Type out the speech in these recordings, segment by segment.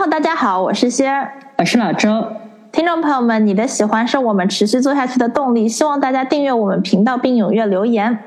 哇吼！大家好，我是仙儿，我是老周。听众朋友们，你的喜欢是我们持续做下去的动力，希望大家订阅我们频道并踊跃留言。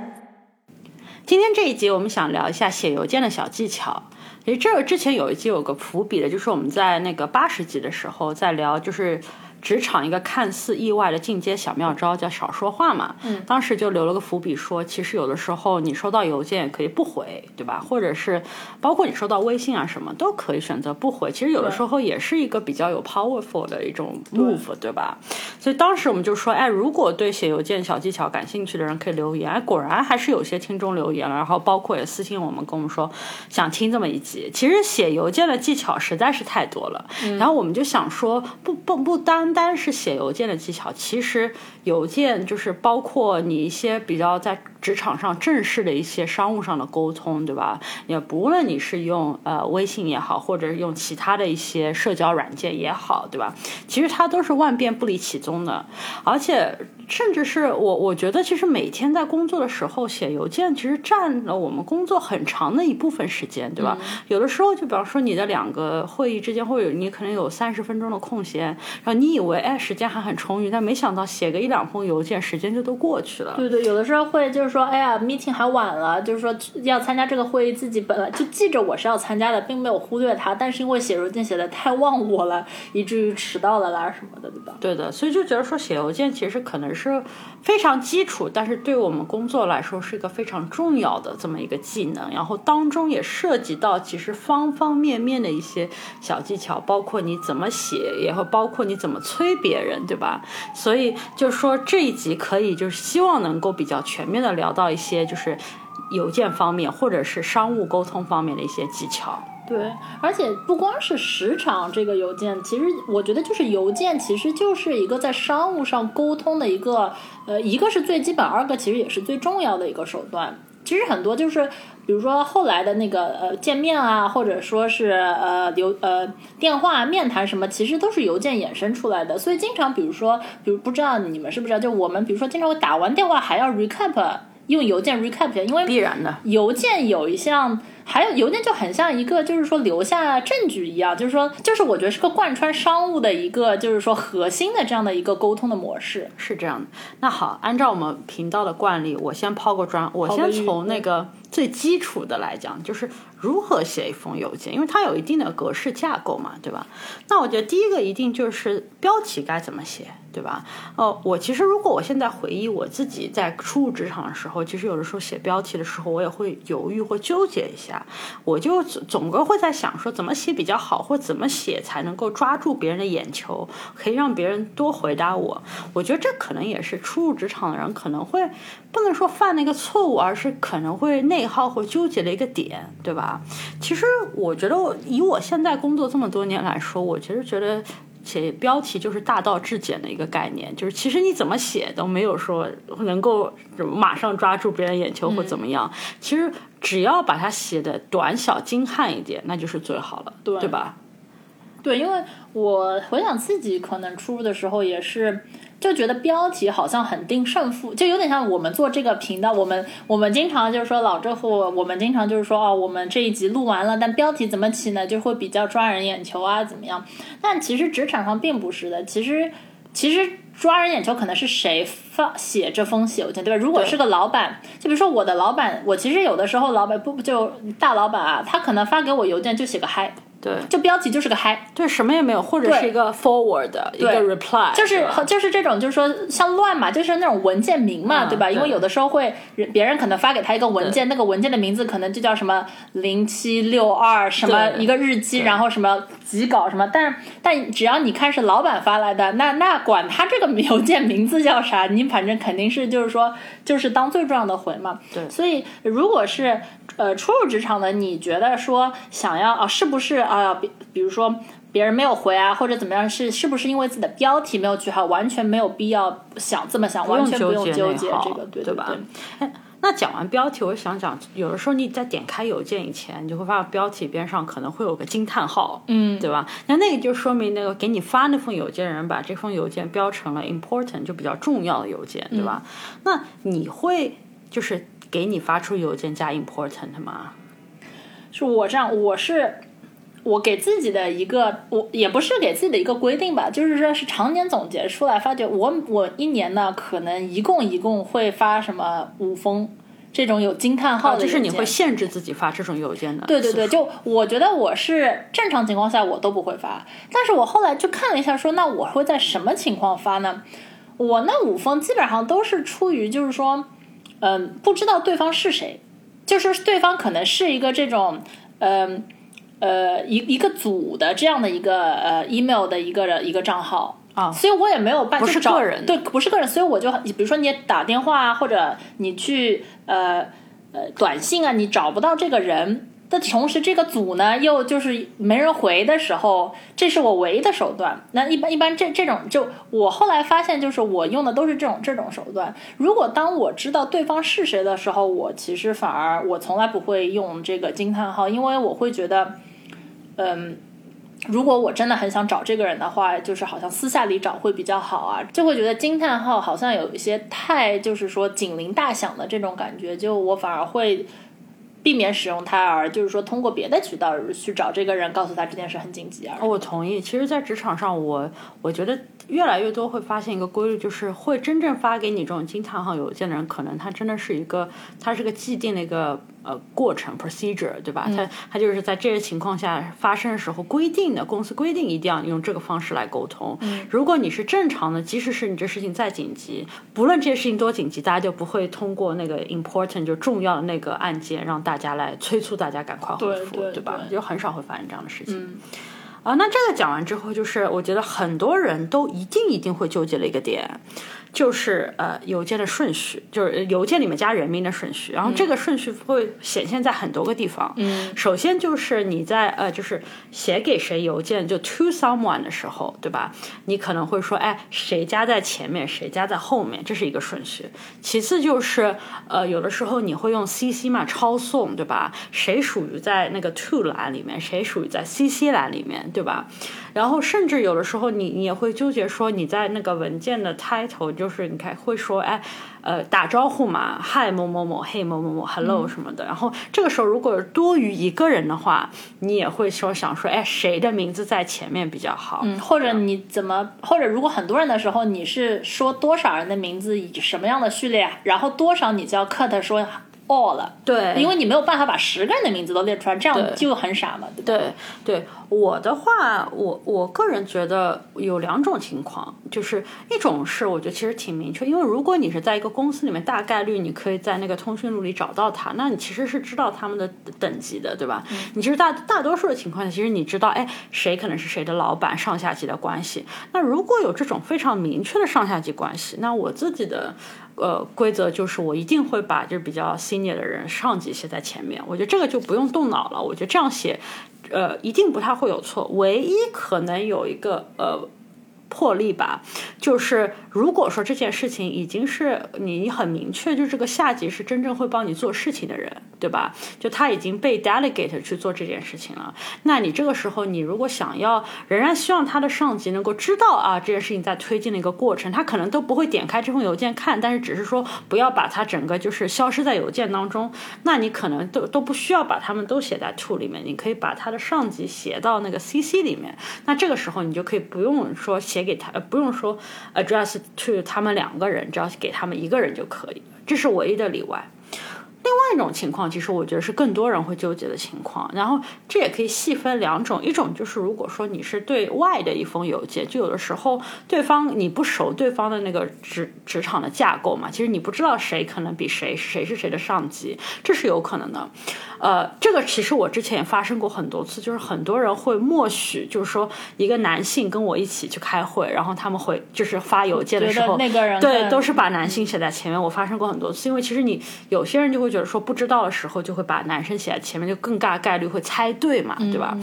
今天这一集，我们想聊一下写邮件的小技巧。其实这个之前有一集有个伏笔的，就是我们在那个八十集的时候在聊，就是。职场一个看似意外的进阶小妙招叫少说话嘛，嗯，当时就留了个伏笔，说其实有的时候你收到邮件可以不回，对吧？或者是包括你收到微信啊什么都可以选择不回，其实有的时候也是一个比较有 powerful 的一种 move，对吧？所以当时我们就说，哎，如果对写邮件小技巧感兴趣的人可以留言，哎，果然还是有些听众留言了，然后包括也私信我们跟我们说想听这么一集。其实写邮件的技巧实在是太多了，然后我们就想说，不不不单。单是写邮件的技巧，其实邮件就是包括你一些比较在职场上正式的一些商务上的沟通，对吧？也不论你是用呃微信也好，或者是用其他的一些社交软件也好，对吧？其实它都是万变不离其宗的，而且。甚至是我，我觉得其实每天在工作的时候写邮件，其实占了我们工作很长的一部分时间，对吧？有的时候就比方说你的两个会议之间会有你可能有三十分钟的空闲，然后你以为哎时间还很充裕，但没想到写个一两封邮件，时间就都过去了。对对，有的时候会就是说哎呀，meeting 还晚了，就是说要参加这个会议，自己本来就记着我是要参加的，并没有忽略它，但是因为写邮件写的太忘我了，以至于迟到了啦什么的，对吧？对的，所以就觉得说写邮件其实可能。是非常基础，但是对我们工作来说是一个非常重要的这么一个技能。然后当中也涉及到其实方方面面的一些小技巧，包括你怎么写，也会包括你怎么催别人，对吧？所以就是说这一集可以就是希望能够比较全面的聊到一些就是邮件方面或者是商务沟通方面的一些技巧。对，而且不光是时长，这个邮件其实我觉得就是邮件，其实就是一个在商务上沟通的一个，呃，一个是最基本，二个其实也是最重要的一个手段。其实很多就是，比如说后来的那个呃见面啊，或者说是呃留呃电话面谈什么，其实都是邮件衍生出来的。所以经常比如说，比如不知道你们是不是就我们比如说经常会打完电话还要 recap，用邮件 recap，因为必然的邮件有一项。还有邮件就很像一个，就是说留下证据一样，就是说，就是我觉得是个贯穿商务的一个，就是说核心的这样的一个沟通的模式，是这样的。那好，按照我们频道的惯例，我先抛个砖，我先从那个最基础的来讲，就是如何写一封邮件，因为它有一定的格式架构嘛，对吧？那我觉得第一个一定就是标题该怎么写。对吧？哦，我其实如果我现在回忆我自己在初入职场的时候，其实有的时候写标题的时候，我也会犹豫或纠结一下。我就总总归会在想说，怎么写比较好，或怎么写才能够抓住别人的眼球，可以让别人多回答我。我觉得这可能也是初入职场的人可能会不能说犯那个错误，而是可能会内耗或纠结的一个点，对吧？其实我觉得我，以我现在工作这么多年来说，我其实觉得。写标题就是大道至简的一个概念，就是其实你怎么写都没有说能够马上抓住别人眼球或怎么样。其实只要把它写的短小精悍一点，那就是最好了，对吧？对，因为我回想自己可能初入的时候也是。就觉得标题好像很定胜负，就有点像我们做这个频道，我们我们经常就是说老这户，我们经常就是说哦，我们这一集录完了，但标题怎么起呢？就会比较抓人眼球啊，怎么样？但其实职场上并不是的，其实其实抓人眼球可能是谁发写这封邮件，对吧？如果是个老板，就比如说我的老板，我其实有的时候老板不不就大老板啊，他可能发给我邮件就写个嗨。对，就标题就是个嗨，对，什么也没有，或者是一个 forward 一个 reply，就是就是这种，就是说像乱嘛，就是那种文件名嘛，对吧？因为有的时候会别人可能发给他一个文件，那个文件的名字可能就叫什么零七六二什么一个日期，然后什么几稿什么，但但只要你看是老板发来的，那那管他这个邮件名字叫啥，你反正肯定是就是说就是当最重要的回嘛。对所以如果是呃初入职场的，你觉得说想要啊，是不是啊？比比如说别人没有回啊，或者怎么样，是是不是因为自己的标题没有句号，完全没有必要想这么想，完全不用纠结这个，对对吧对？哎，那讲完标题，我想讲，有的时候你在点开邮件以前，你就会发现标题边上可能会有个惊叹号，嗯，对吧？那那个就说明那个给你发那封邮件的人把这封邮件标成了 important，就比较重要的邮件，对吧？那你会就是给你发出邮件加 important 吗？是我这样，我是我给自己的一个，我也不是给自己的一个规定吧，就是说是常年总结出来，发觉我我一年呢，可能一共一共会发什么五封这种有惊叹号的就是你会限制自己发这种邮件的。对对对，就我觉得我是正常情况下我都不会发，但是我后来就看了一下说，那我会在什么情况发呢？我那五封基本上都是出于就是说，嗯，不知道对方是谁，就是对方可能是一个这种，嗯呃一一个组的这样的一个呃 email 的一个一个账号。啊所以我也没有办，不就是找个人对，不是个人，所以我就比如说你打电话啊，或者你去呃呃短信啊，你找不到这个人但同时，这个组呢又就是没人回的时候，这是我唯一的手段。那一般一般这这种就我后来发现，就是我用的都是这种这种手段。如果当我知道对方是谁的时候，我其实反而我从来不会用这个惊叹号，因为我会觉得，嗯。如果我真的很想找这个人的话，就是好像私下里找会比较好啊，就会觉得惊叹号好像有一些太就是说警铃大响的这种感觉，就我反而会避免使用它，而就是说通过别的渠道去找这个人，告诉他这件事很紧急而。我同意。其实，在职场上，我我觉得越来越多会发现一个规律，就是会真正发给你这种惊叹号邮件的人，可能他真的是一个，他是个既定的一个呃过程 procedure，对吧？他他就是在这些情况下发生的时候规定的，公司规定一定要用这个方式来沟通。如果你是正常的，即使是你这事情再紧急，不论这些事情多紧急，大家就不会通过那个 important 就重要的那个按键让大家来催促大家赶快回复，对对吧？对就很少会发生这样的事情。啊，那这个讲完之后，就是我觉得很多人都一定一定会纠结的一个点，就是呃邮件的顺序，就是邮件里面加人名的顺序，然后这个顺序会显现在很多个地方。嗯，首先就是你在呃就是写给谁邮件就 to someone 的时候，对吧？你可能会说，哎，谁加在前面，谁加在后面，这是一个顺序。其次就是呃有的时候你会用 CC 嘛抄送，对吧？谁属于在那个 to 栏里面，谁属于在 CC 栏里面。对吧？然后甚至有的时候你你也会纠结说你在那个文件的 title 就是你看会说哎呃打招呼嘛，hi 某某某，hey 某某某，hello 什么的。然后这个时候如果多于一个人的话，你也会说想说哎谁的名字在前面比较好？嗯，或者你怎么，或者如果很多人的时候，你是说多少人的名字以什么样的序列，然后多少你就要 cut 说 all 了。对，因为你没有办法把十个人的名字都列出来，这样就很傻嘛，对吧？对对，我的话，我我个人觉得有两种情况，就是一种是我觉得其实挺明确，因为如果你是在一个公司里面，大概率你可以在那个通讯录里找到他，那你其实是知道他们的等级的，对吧？你其实大大多数的情况下，其实你知道，哎，谁可能是谁的老板，上下级的关系。那如果有这种非常明确的上下级关系，那我自己的。呃，规则就是我一定会把就是比较 senior 的人上级写在前面，我觉得这个就不用动脑了，我觉得这样写，呃，一定不太会有错。唯一可能有一个呃破例吧，就是如果说这件事情已经是你很明确，就这个下级是真正会帮你做事情的人，对吧？就他已经被 delegate 去做这件事情了，那你这个时候你如果想要仍然希望他的上级能够知道啊这件事情在推进的一个过程，他可能都不会点开这封邮件看，但是只是说不要把它整个就是消失在邮件当中，那你可能都都不需要把他们都写在 to 里面，你可以把他的上级写到那个 CC 里面，那这个时候你就可以不用说写给他，不用说 address to 他们两个人，只要给他们一个人就可以，这是唯一的例外。另外一种情况，其实我觉得是更多人会纠结的情况。然后这也可以细分两种，一种就是如果说你是对外的一封邮件，就有的时候对方你不熟对方的那个职职场的架构嘛，其实你不知道谁可能比谁谁是谁的上级，这是有可能的。呃，这个其实我之前也发生过很多次，就是很多人会默许，就是说一个男性跟我一起去开会，然后他们会就是发邮件的时候，那个人对都是把男性写在前面。我发生过很多次，因为其实你有些人就会觉得说不知道的时候就会把男生写在前面，就更大概率会猜对嘛，对吧？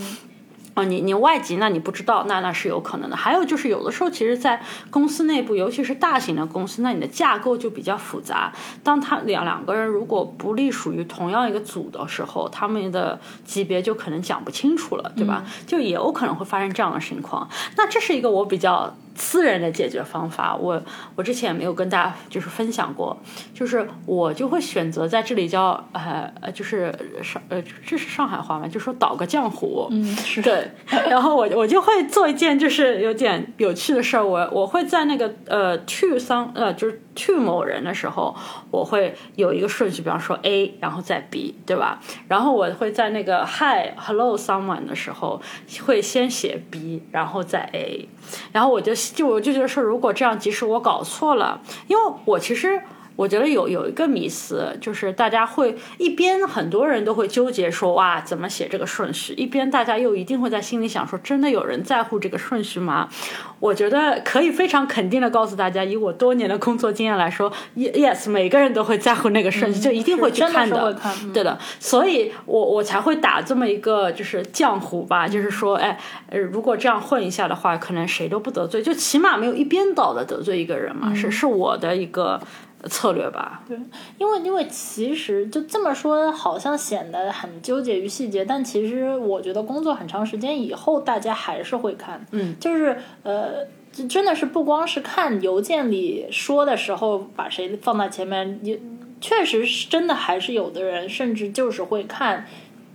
哦，你你外籍，那你不知道，那那是有可能的。还有就是，有的时候，其实，在公司内部，尤其是大型的公司，那你的架构就比较复杂。当他两两个人如果不隶属于同样一个组的时候，他们的级别就可能讲不清楚了，对吧？就也有可能会发生这样的情况。那这是一个我比较。私人的解决方法，我我之前也没有跟大家就是分享过，就是我就会选择在这里叫呃呃，就是上呃这是上海话嘛，就说倒个浆糊，嗯，是。对，然后我我就会做一件就是有点有趣的事儿，我我会在那个呃 to some 呃就是去某人的时候，我会有一个顺序，比方说 A，然后再 B，对吧？然后我会在那个 Hi Hello someone 的时候，会先写 B，然后再 A，然后我就。就我就觉得说，如果这样，即使我搞错了，因为我其实。我觉得有有一个迷思，就是大家会一边很多人都会纠结说哇怎么写这个顺序，一边大家又一定会在心里想说真的有人在乎这个顺序吗？我觉得可以非常肯定的告诉大家，以我多年的工作经验来说，yes，每个人都会在乎那个顺序，就一定会去看的，对的。所以我我才会打这么一个就是浆糊吧，就是说哎，如果这样混一下的话，可能谁都不得罪，就起码没有一边倒的得罪一个人嘛，是是我的一个。策略吧，对，因为因为其实就这么说，好像显得很纠结于细节，但其实我觉得工作很长时间以后，大家还是会看，嗯，就是呃，就真的是不光是看邮件里说的时候把谁放在前面，也确实是真的，还是有的人甚至就是会看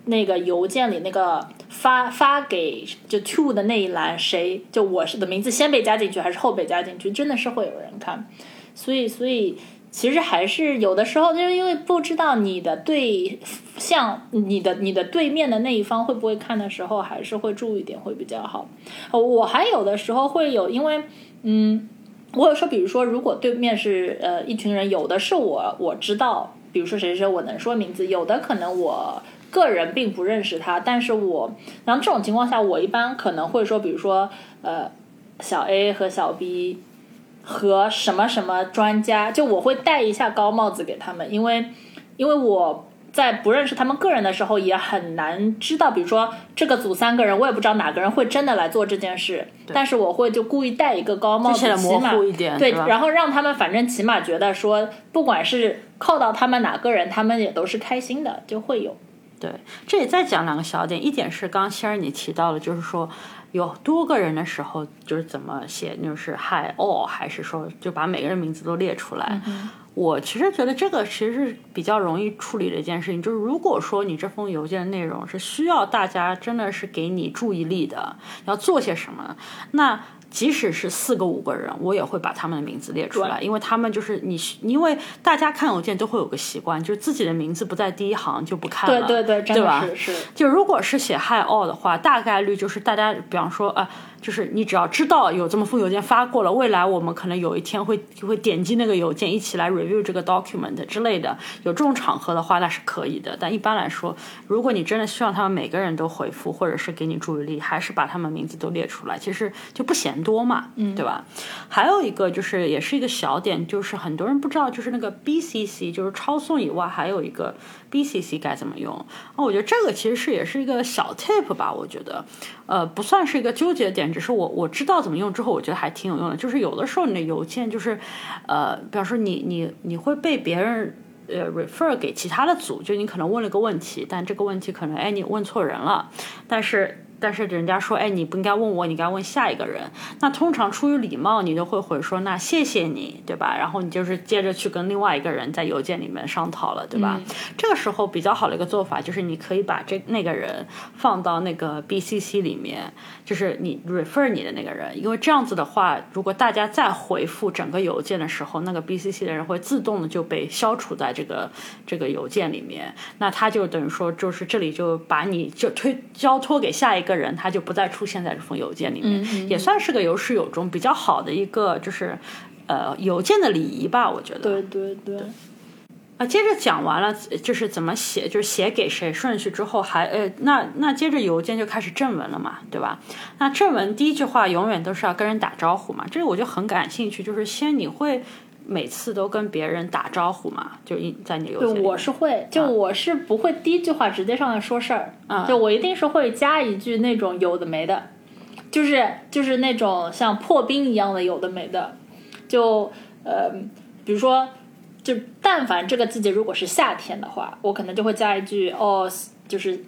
那个邮件里那个发发给就 to 的那一栏谁就我是的名字先被加进去还是后被加进去，真的是会有人看，所以所以。其实还是有的时候，就是因为不知道你的对象、你的你的对面的那一方会不会看的时候，还是会注意点会比较好。我还有的时候会有，因为嗯，我有时候比如说，如果对面是呃一群人，有的是我我知道，比如说谁谁谁，我能说名字；有的可能我个人并不认识他，但是我然后这种情况下，我一般可能会说，比如说呃小 A 和小 B。和什么什么专家，就我会戴一下高帽子给他们，因为，因为我在不认识他们个人的时候，也很难知道，比如说这个组三个人，我也不知道哪个人会真的来做这件事，但是我会就故意戴一个高帽子，模糊一点，对，然后让他们反正起码觉得说，不管是扣到他们哪个人，他们也都是开心的，就会有。对，这里再讲两个小点，一点是刚刚仙儿你提到了，就是说。有多个人的时候，就是怎么写，就是 hi all，还是说就把每个人名字都列出来？我其实觉得这个其实是比较容易处理的一件事情。就是如果说你这封邮件的内容是需要大家真的是给你注意力的，要做些什么，那。即使是四个五个人，我也会把他们的名字列出来，因为他们就是你，因为大家看邮件都会有个习惯，就是自己的名字不在第一行就不看了，对对对，对吧？是。就如果是写 Hi all 的话，大概率就是大家，比方说啊。就是你只要知道有这么封邮件发过了，未来我们可能有一天会会点击那个邮件一起来 review 这个 document 之类的，有这种场合的话那是可以的。但一般来说，如果你真的希望他们每个人都回复或者是给你注意力，还是把他们名字都列出来，其实就不嫌多嘛，嗯，对吧？还有一个就是也是一个小点，就是很多人不知道，就是那个 BCC，就是抄送以外还有一个 BCC 该怎么用啊？我觉得这个其实是也是一个小 tip 吧，我觉得。呃，不算是一个纠结点，只是我我知道怎么用之后，我觉得还挺有用的。就是有的时候你的邮件就是，呃，比方说你你你会被别人呃 refer 给其他的组，就你可能问了个问题，但这个问题可能哎你问错人了，但是但是人家说，哎，你不应该问我，你该问下一个人。那通常出于礼貌，你就会回说，那谢谢你，对吧？然后你就是接着去跟另外一个人在邮件里面商讨了，对吧？这个时候比较好的一个做法就是，你可以把这那个人放到那个 BCC 里面，就是你 refer 你的那个人，因为这样子的话，如果大家再回复整个邮件的时候，那个 BCC 的人会自动的就被消除在这个这个邮件里面，那他就等于说，就是这里就把你就推交托给下一个。人他就不再出现在这封邮件里面，也算是个有始有终、比较好的一个就是呃邮件的礼仪吧，我觉得。对对对。啊，接着讲完了就是怎么写，就是写给谁顺序之后，还呃那那接着邮件就开始正文了嘛，对吧？那正文第一句话永远都是要跟人打招呼嘛，这个我就很感兴趣，就是先你会。每次都跟别人打招呼嘛，就一在你邮件。我是会，就我是不会第一句话直接上来说事儿，就我一定是会加一句那种有的没的，就是就是那种像破冰一样的有的没的，就呃，比如说，就但凡这个季节如果是夏天的话，我可能就会加一句哦，就是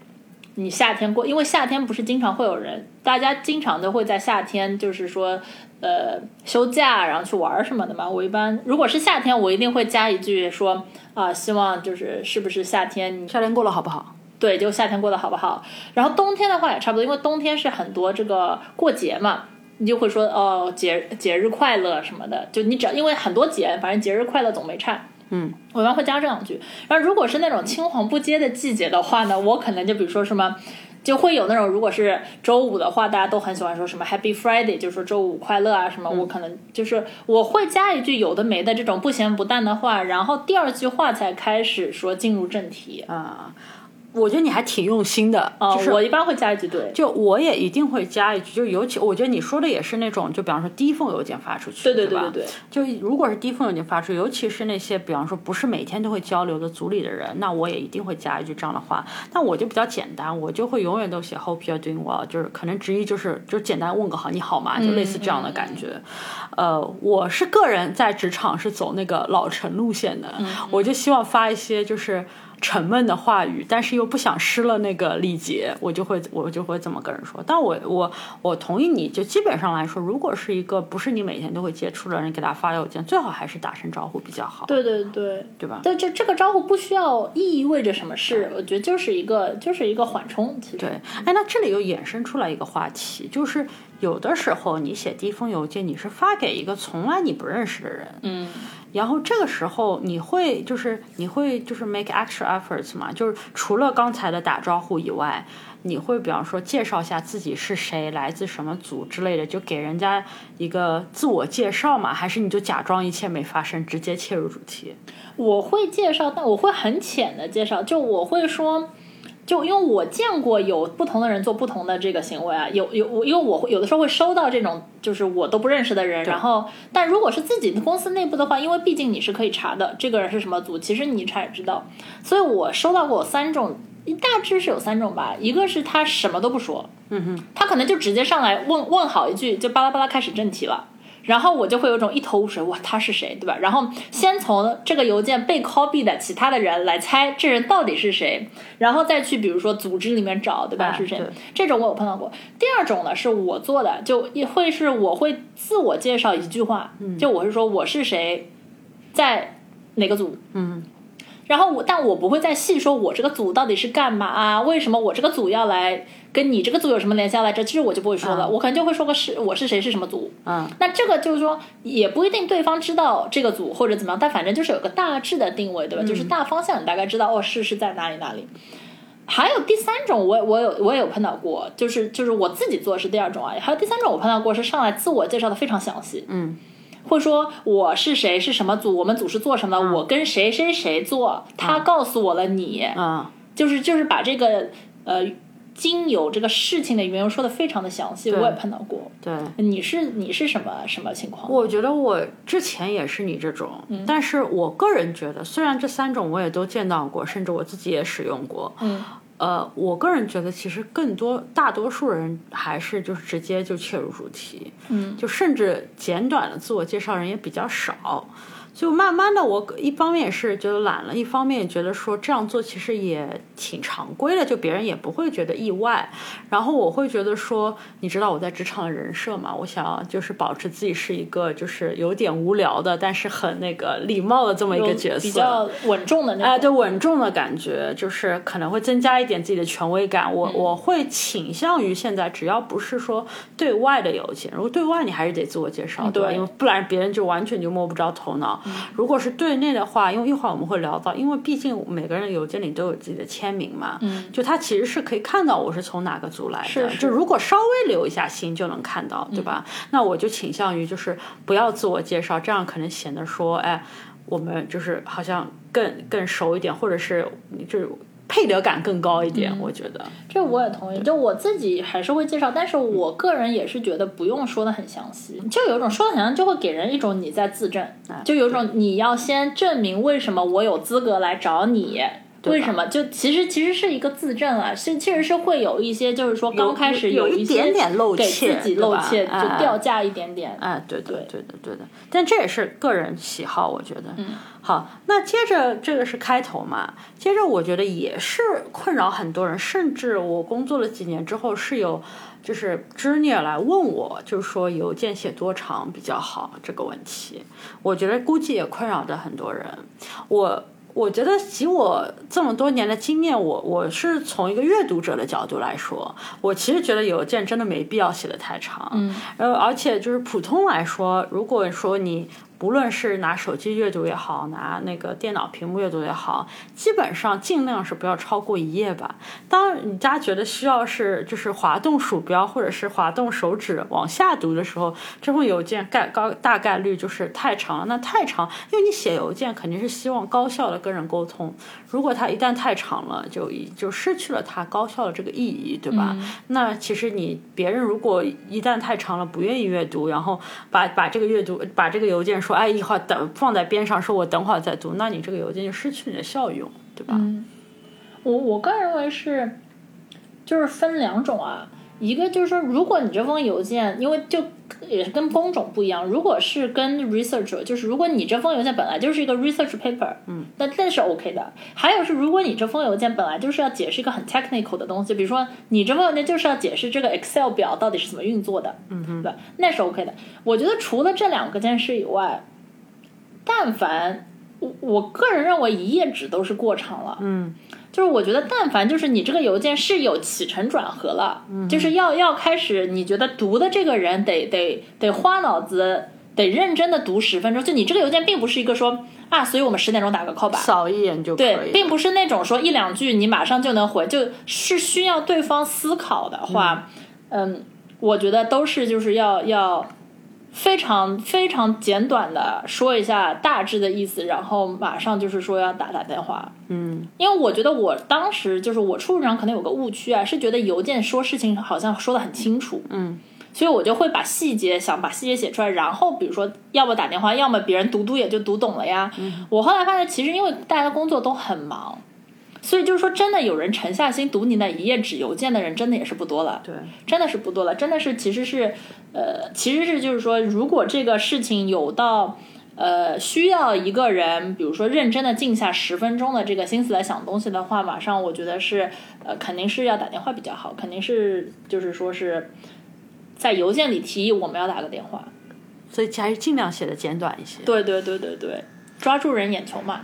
你夏天过，因为夏天不是经常会有人，大家经常都会在夏天，就是说。呃，休假然后去玩什么的嘛？我一般如果是夏天，我一定会加一句说啊，希望就是是不是夏天？你夏天过了好不好？对，就夏天过得好不好？然后冬天的话也差不多，因为冬天是很多这个过节嘛，你就会说哦，节节日快乐什么的。就你只要因为很多节，反正节日快乐总没差。嗯，我一般会加这两句。然后如果是那种青黄不接的季节的话呢，我可能就比如说什么。就会有那种，如果是周五的话，大家都很喜欢说什么 Happy Friday，就说周五快乐啊什么。我可能就是我会加一句有的没的这种不咸不淡的话，然后第二句话才开始说进入正题啊。我觉得你还挺用心的，就是我一般会加一句对，就我也一定会加一句，就尤其我觉得你说的也是那种，就比方说第一封邮件发出去，对对对对对，就如果是第一封邮件发出，尤其是那些比方说不是每天都会交流的组里的人，那我也一定会加一句这样的话。那我就比较简单，我就会永远都写 Hope you're doing well，就是可能直译就是就简单问个好，你好吗？就类似这样的感觉。呃，我是个人在职场是走那个老成路线的，我就希望发一些就是。沉闷的话语，但是又不想失了那个礼节，我就会我就会这么跟人说。但我我我同意你，就基本上来说，如果是一个不是你每天都会接触的人，给他发邮件，最好还是打声招呼比较好。对对对，对吧？但这这个招呼不需要意味着什么事，我觉得就是一个就是一个缓冲。对，哎，那这里又衍生出来一个话题，就是有的时候你写第一封邮件，你是发给一个从来你不认识的人，嗯。然后这个时候你会就是你会就是 make extra efforts 嘛？就是除了刚才的打招呼以外，你会比方说介绍一下自己是谁，来自什么组之类的，就给人家一个自我介绍嘛？还是你就假装一切没发生，直接切入主题？我会介绍，但我会很浅的介绍，就我会说。就因为我见过有不同的人做不同的这个行为啊，有有我因为我有的时候会收到这种就是我都不认识的人，然后但如果是自己的公司内部的话，因为毕竟你是可以查的，这个人是什么组，其实你查也知道，所以我收到过三种，大致是有三种吧，一个是他什么都不说，嗯哼，他可能就直接上来问问好一句，就巴拉巴拉开始正题了。然后我就会有种一头雾水，哇，他是谁，对吧？然后先从这个邮件被 copy 的其他的人来猜这人到底是谁，然后再去比如说组织里面找，对吧？是谁？这种我有碰到过。第二种呢是我做的，就也会是我会自我介绍一句话，就我是说我是谁，在哪个组，嗯。然后我，但我不会再细说，我这个组到底是干嘛啊？为什么我这个组要来跟你这个组有什么联系来着？其实我就不会说了，我可能就会说个是我是谁是什么组。嗯，那这个就是说，也不一定对方知道这个组或者怎么样，但反正就是有个大致的定位，对吧？就是大方向你大概知道哦，是是在哪里哪里。还有第三种，我我有我也有碰到过，就是就是我自己做是第二种啊。还有第三种，我碰到过是上来自我介绍的非常详细。嗯。会说我是谁，是什么组，我们组是做什么的，我跟谁谁谁做，他告诉我了你，嗯，就是就是把这个呃经有这个事情的缘由说的非常的详细，我也碰到过。对，你是你是什么什么情况？我觉得我之前也是你这种，但是我个人觉得，虽然这三种我也都见到过，甚至我自己也使用过，嗯。呃，我个人觉得，其实更多大多数人还是就是直接就切入主题，嗯，就甚至简短的自我介绍人也比较少。就慢慢的，我一方面也是觉得懒了，一方面也觉得说这样做其实也挺常规的，就别人也不会觉得意外。然后我会觉得说，你知道我在职场的人设嘛，我想就是保持自己是一个就是有点无聊的，但是很那个礼貌的这么一个角色，比较稳重的那种。哎，对，稳重的感觉，就是可能会增加一点自己的权威感。我我会倾向于现在，只要不是说对外的邮件，如果对外你还是得自我介绍，对吧，因为不然别人就完全就摸不着头脑。如果是对内的话，因为一会儿我们会聊到，因为毕竟每个人的邮件里都有自己的签名嘛，嗯，就他其实是可以看到我是从哪个组来的，是就如果稍微留一下心就能看到，对吧？那我就倾向于就是不要自我介绍，这样可能显得说，哎，我们就是好像更更熟一点，或者是就是。配得感更高一点，我觉得这我也同意。就我自己还是会介绍，但是我个人也是觉得不用说的很详细，就有一种说的很像就会给人一种你在自证，就有种你要先证明为什么我有资格来找你。为什么？就其实其实是一个自证啊，是确实是会有一些，就是说刚开始有一点点漏怯，给自己露怯，就掉价一点点。哎，对对对的对的。但这也是个人喜好，我觉得。嗯。好，那接着这个是开头嘛？接着我觉得也是困扰很多人，甚至我工作了几年之后，是有就是知念来问我，就是说邮件写多长比较好这个问题。我觉得估计也困扰着很多人。我。我觉得以我这么多年的经验，我我是从一个阅读者的角度来说，我其实觉得邮件真的没必要写的太长。嗯，呃，而且就是普通来说，如果说你。不论是拿手机阅读也好，拿那个电脑屏幕阅读也好，基本上尽量是不要超过一页吧。当你家觉得需要是就是滑动鼠标或者是滑动手指往下读的时候，这封邮件概高大概率就是太长了。那太长，因为你写邮件肯定是希望高效的跟人沟通。如果它一旦太长了，就就失去了它高效的这个意义，对吧？那其实你别人如果一旦太长了不愿意阅读，然后把把这个阅读把这个邮件。说哎，一会儿等放在边上，说我等会儿再读，那你这个邮件就失去你的效用，对吧？嗯，我我个人认为是，就是分两种啊，一个就是说，如果你这封邮件，因为就也是跟工种不一样，如果是跟 researcher，就是如果你这封邮件本来就是一个 research paper，嗯，那那是 OK 的。还有是，如果你这封邮件本来就是要解释一个很 technical 的东西，比如说你这封邮件就是要解释这个 Excel 表到底是怎么运作的，嗯哼，对，那是 OK 的。我觉得除了这两个件事以外，但凡我我个人认为一页纸都是过长了，嗯，就是我觉得但凡就是你这个邮件是有起承转合了，嗯，就是要要开始你觉得读的这个人得得得花脑子，得认真的读十分钟，就你这个邮件并不是一个说啊，所以我们十点钟打个 call 吧，扫一眼就对，并不是那种说一两句你马上就能回，就是需要对方思考的话，嗯，我觉得都是就是要要。非常非常简短的说一下大致的意思，然后马上就是说要打打电话。嗯，因为我觉得我当时就是我初入职场可能有个误区啊，是觉得邮件说事情好像说的很清楚。嗯，所以我就会把细节想把细节写出来，然后比如说要么打电话，要么别人读读也就读懂了呀。嗯，我后来发现其实因为大家工作都很忙。所以就是说，真的有人沉下心读你那一页纸邮件的人，真的也是不多了。对，真的是不多了。真的是，其实是，呃，其实是就是说，如果这个事情有到，呃，需要一个人，比如说认真的静下十分钟的这个心思来想东西的话，马上我觉得是，呃，肯定是要打电话比较好，肯定是就是说是在邮件里提议我们要打个电话。所以还是尽量写的简短一些。对对对对对，抓住人眼球嘛。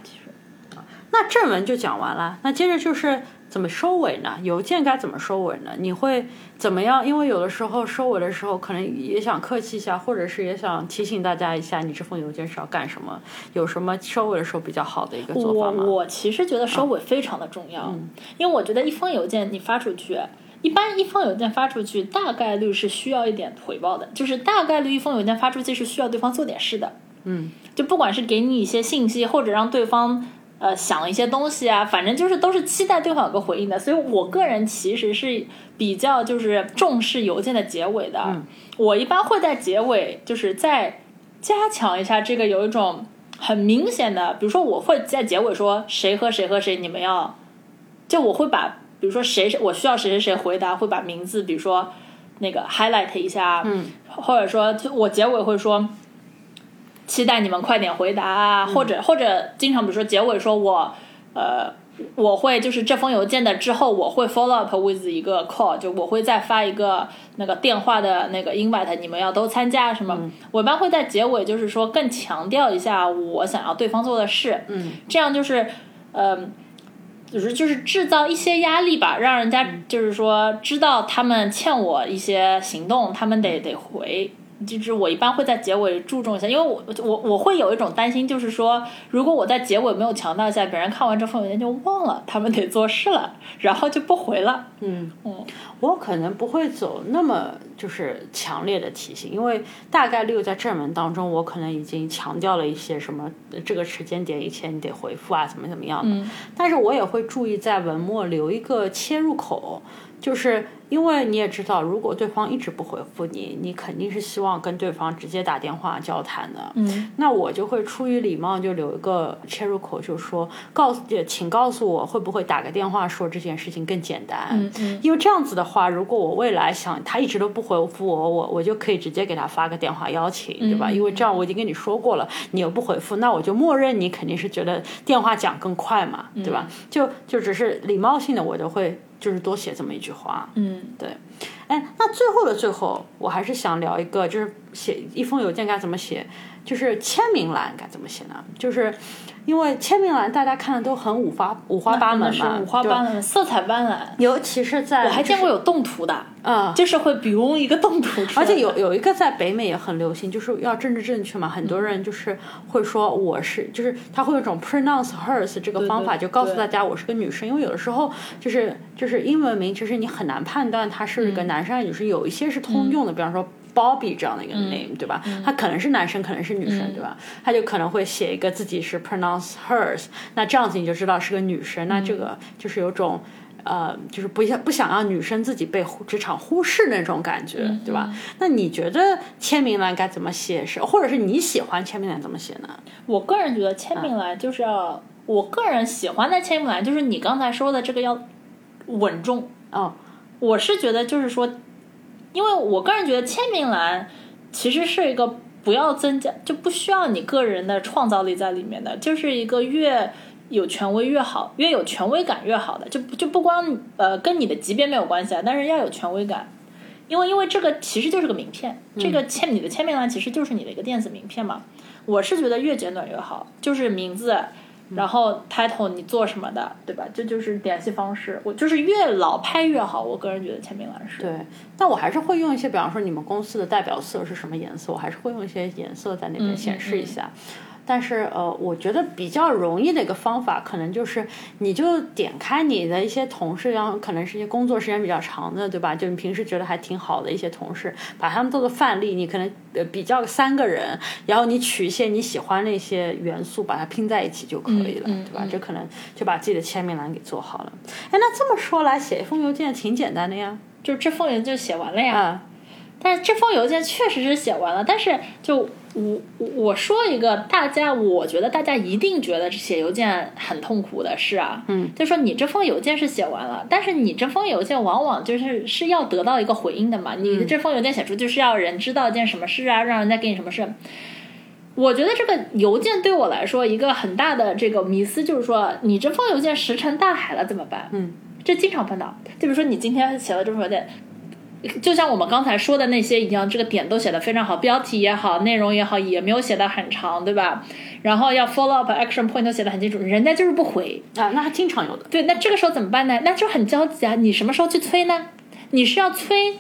那正文就讲完了，那接着就是怎么收尾呢？邮件该怎么收尾呢？你会怎么样？因为有的时候收尾的时候，可能也想客气一下，或者是也想提醒大家一下，你这封邮件是要干什么？有什么收尾的时候比较好的一个做法吗？我我其实觉得收尾非常的重要，因为我觉得一封邮件你发出去，一般一封邮件发出去，大概率是需要一点回报的，就是大概率一封邮件发出去是需要对方做点事的。嗯，就不管是给你一些信息，或者让对方。呃，想一些东西啊，反正就是都是期待对方有个回应的，所以我个人其实是比较就是重视邮件的结尾的。我一般会在结尾就是再加强一下这个有一种很明显的，比如说我会在结尾说谁和谁和谁，你们要就我会把比如说谁谁我需要谁谁谁回答，会把名字比如说那个 highlight 一下，嗯，或者说我结尾会说。期待你们快点回答啊，或者或者经常比如说结尾说我呃。我会就是这封邮件的之后，我会 follow up with 一个 call，就我会再发一个那个电话的那个 invite，你们要都参加什么？我一般会在结尾就是说更强调一下我想要对方做的事，嗯，这样就是呃，就是就是制造一些压力吧，让人家就是说知道他们欠我一些行动，他们得得回。就是我一般会在结尾注重一下，因为我我我会有一种担心，就是说，如果我在结尾没有强调一下，别人看完这封文件就忘了他们得做事了，然后就不回了。嗯嗯，我可能不会走那么就是强烈的提醒，因为大概率在正文当中，我可能已经强调了一些什么这个时间点以前你得回复啊，怎么怎么样的。嗯，但是我也会注意在文末留一个切入口。就是因为你也知道，如果对方一直不回复你，你肯定是希望跟对方直接打电话交谈的。嗯，那我就会出于礼貌，就留一个切入口，就说告诉，请告诉我会不会打个电话说这件事情更简单。嗯嗯，因为这样子的话，如果我未来想他一直都不回复我，我我就可以直接给他发个电话邀请，对吧？因为这样我已经跟你说过了，你又不回复，那我就默认你肯定是觉得电话讲更快嘛，对吧？就就只是礼貌性的，我就会。就是多写这么一句话，嗯，对，哎，那最后的最后，我还是想聊一个，就是写一封邮件该怎么写，就是签名栏该怎么写呢？就是。因为签名栏大家看的都很五花五花八门嘛，五花八门，色彩斑斓。尤其是在我还见过有动图的，啊，就是会比如一个动图。而且有有一个在北美也很流行，就是要政治正确嘛，很多人就是会说我是，就是他会有一种 pronounce hers 这个方法，就告诉大家我是个女生。因为有的时候就是就是英文名，其实你很难判断他是个男生还是女生，有一些是通用的，比方说。Bobby 这样的一个 name 对吧？他可能是男生，可能是女生，对吧？他就可能会写一个自己是 pronounce hers，那这样子你就知道是个女生。那这个就是有种呃，就是不想不想让女生自己被职场忽视那种感觉，对吧？那你觉得签名栏该怎么写？是或者是你喜欢签名栏怎么写呢？我个人觉得签名栏就是要，我个人喜欢的签名栏就是你刚才说的这个要稳重哦。我是觉得就是说。因为我个人觉得签名栏其实是一个不要增加就不需要你个人的创造力在里面的，就是一个越有权威越好，越有权威感越好的，就就不光呃跟你的级别没有关系啊，但是要有权威感，因为因为这个其实就是个名片，这个签你的签名栏其实就是你的一个电子名片嘛，我是觉得越简短越好，就是名字。然后 title 你做什么的，对吧？这就是联系方式。我就是越老拍越好，我个人觉得签名栏是。对，但我还是会用一些，比方说你们公司的代表色是什么颜色，我还是会用一些颜色在那边显示一下。但是呃，我觉得比较容易的一个方法，可能就是你就点开你的一些同事，然后可能是一些工作时间比较长的，对吧？就你平时觉得还挺好的一些同事，把他们做个范例，你可能呃比较三个人，然后你取一些你喜欢那些元素，把它拼在一起就可以了，对吧？这可能就把自己的签名栏给做好了。哎，那这么说来，写一封邮件挺简单的呀，就这封邮件写完了呀。但是这封邮件确实是写完了，但是就。我我说一个大家，我觉得大家一定觉得写邮件很痛苦的事啊，嗯，就说你这封邮件是写完了，但是你这封邮件往往就是是要得到一个回应的嘛，你这封邮件写出就是要人知道一件什么事啊，让人家给你什么事。我觉得这个邮件对我来说一个很大的这个迷思就是说，你这封邮件石沉大海了怎么办？嗯，这经常碰到，就比如说你今天写了这封邮件。就像我们刚才说的那些一样，这个点都写的非常好，标题也好，内容也好，也没有写的很长，对吧？然后要 follow up action point 都写的很清楚，人家就是不回啊，那还经常有的。对，那这个时候怎么办呢？那就很焦急啊！你什么时候去催呢？你是要催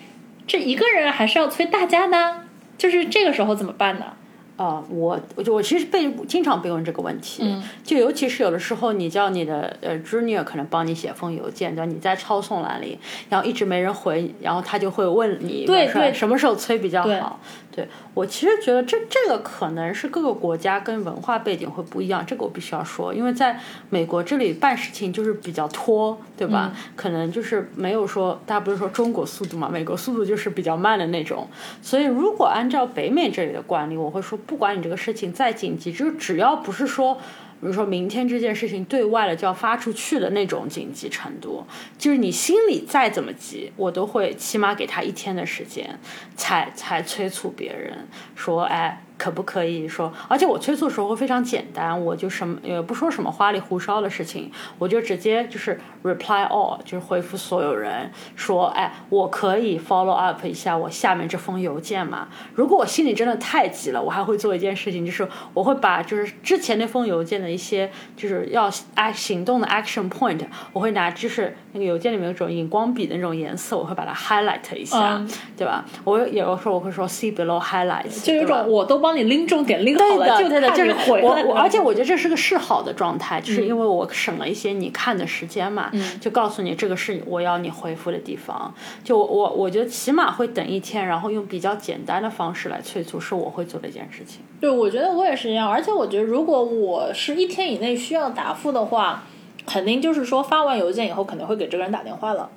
这一个人，还是要催大家呢？就是这个时候怎么办呢？呃，我我其实被经常被问这个问题，就尤其是有的时候你叫你的呃 junior 可能帮你写封邮件，叫你在抄送栏里，然后一直没人回，然后他就会问你，对对，什么时候催比较好？对我其实觉得这这个可能是各个国家跟文化背景会不一样，这个我必须要说，因为在美国这里办事情就是比较拖，对吧？可能就是没有说大家不是说中国速度嘛，美国速度就是比较慢的那种，所以如果按照北美这里的惯例，我会说。不管你这个事情再紧急，就是只要不是说，比如说明天这件事情对外了就要发出去的那种紧急程度，就是你心里再怎么急，我都会起码给他一天的时间，才才催促别人说，哎，可不可以说？而且我催促的时候会非常简单，我就什么也不说什么花里胡哨的事情，我就直接就是 reply all，就是回复所有人说，哎，我可以 follow up 一下我下面这封邮件吗？如果我心里真的太急了，我还会做一件事情，就是我会把就是之前那封邮件的一些就是要 act 行动的 action point，我会拿就是那个邮件里面有种荧光笔的那种颜色，我会把它 highlight 一下，对吧？我有时候我会说 see below highlights，就有种我都帮你拎重点拎好了，就对的，就是我我，而且我我觉得这是个示好的状态，就是因为我省了一些你看的时间嘛，就告诉你这个是我要你回复的地方。就我我觉得起码会等一天，然后用比较简单的方式来催促，是我会做的一件事情。对，我觉得我也是一样，而且我觉得如果我是一天以内需要答复的话，肯定就是说发完邮件以后肯定会给这个人打电话了，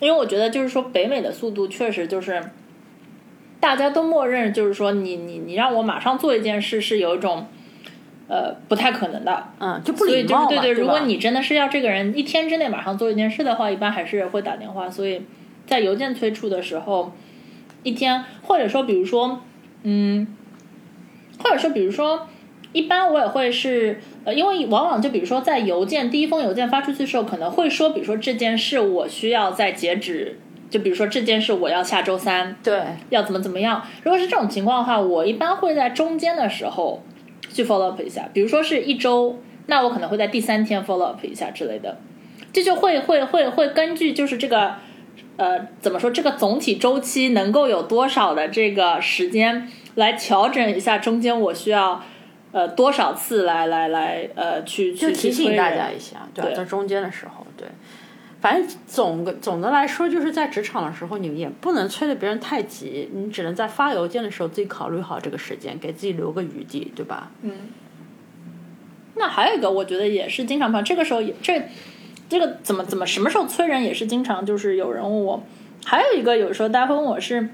因为我觉得就是说北美的速度确实就是。大家都默认，就是说，你你你让我马上做一件事，是有一种，呃，不太可能的，嗯，就不礼貌对对，如果你真的是要这个人一天之内马上做一件事的话，一般还是会打电话。所以在邮件催促的时候，一天或者说，比如说，嗯，或者说，比如说，一般我也会是，呃，因为往往就比如说，在邮件第一封邮件发出去的时候，可能会说，比如说这件事我需要在截止。就比如说这件事，我要下周三，对，要怎么怎么样？如果是这种情况的话，我一般会在中间的时候去 follow up 一下。比如说是一周，那我可能会在第三天 follow up 一下之类的。这就会会会会根据就是这个呃怎么说这个总体周期能够有多少的这个时间来调整一下中间我需要呃多少次来来来呃去去提醒大家一下，对，在中间的时候，对。反正总个总的来说，就是在职场的时候，你也不能催得别人太急，你只能在发邮件的时候自己考虑好这个时间，给自己留个余地，对吧？嗯。那还有一个，我觉得也是经常碰，这个时候也这这个怎么怎么什么时候催人也是经常，就是有人问我。还有一个，有时候大家会问我是，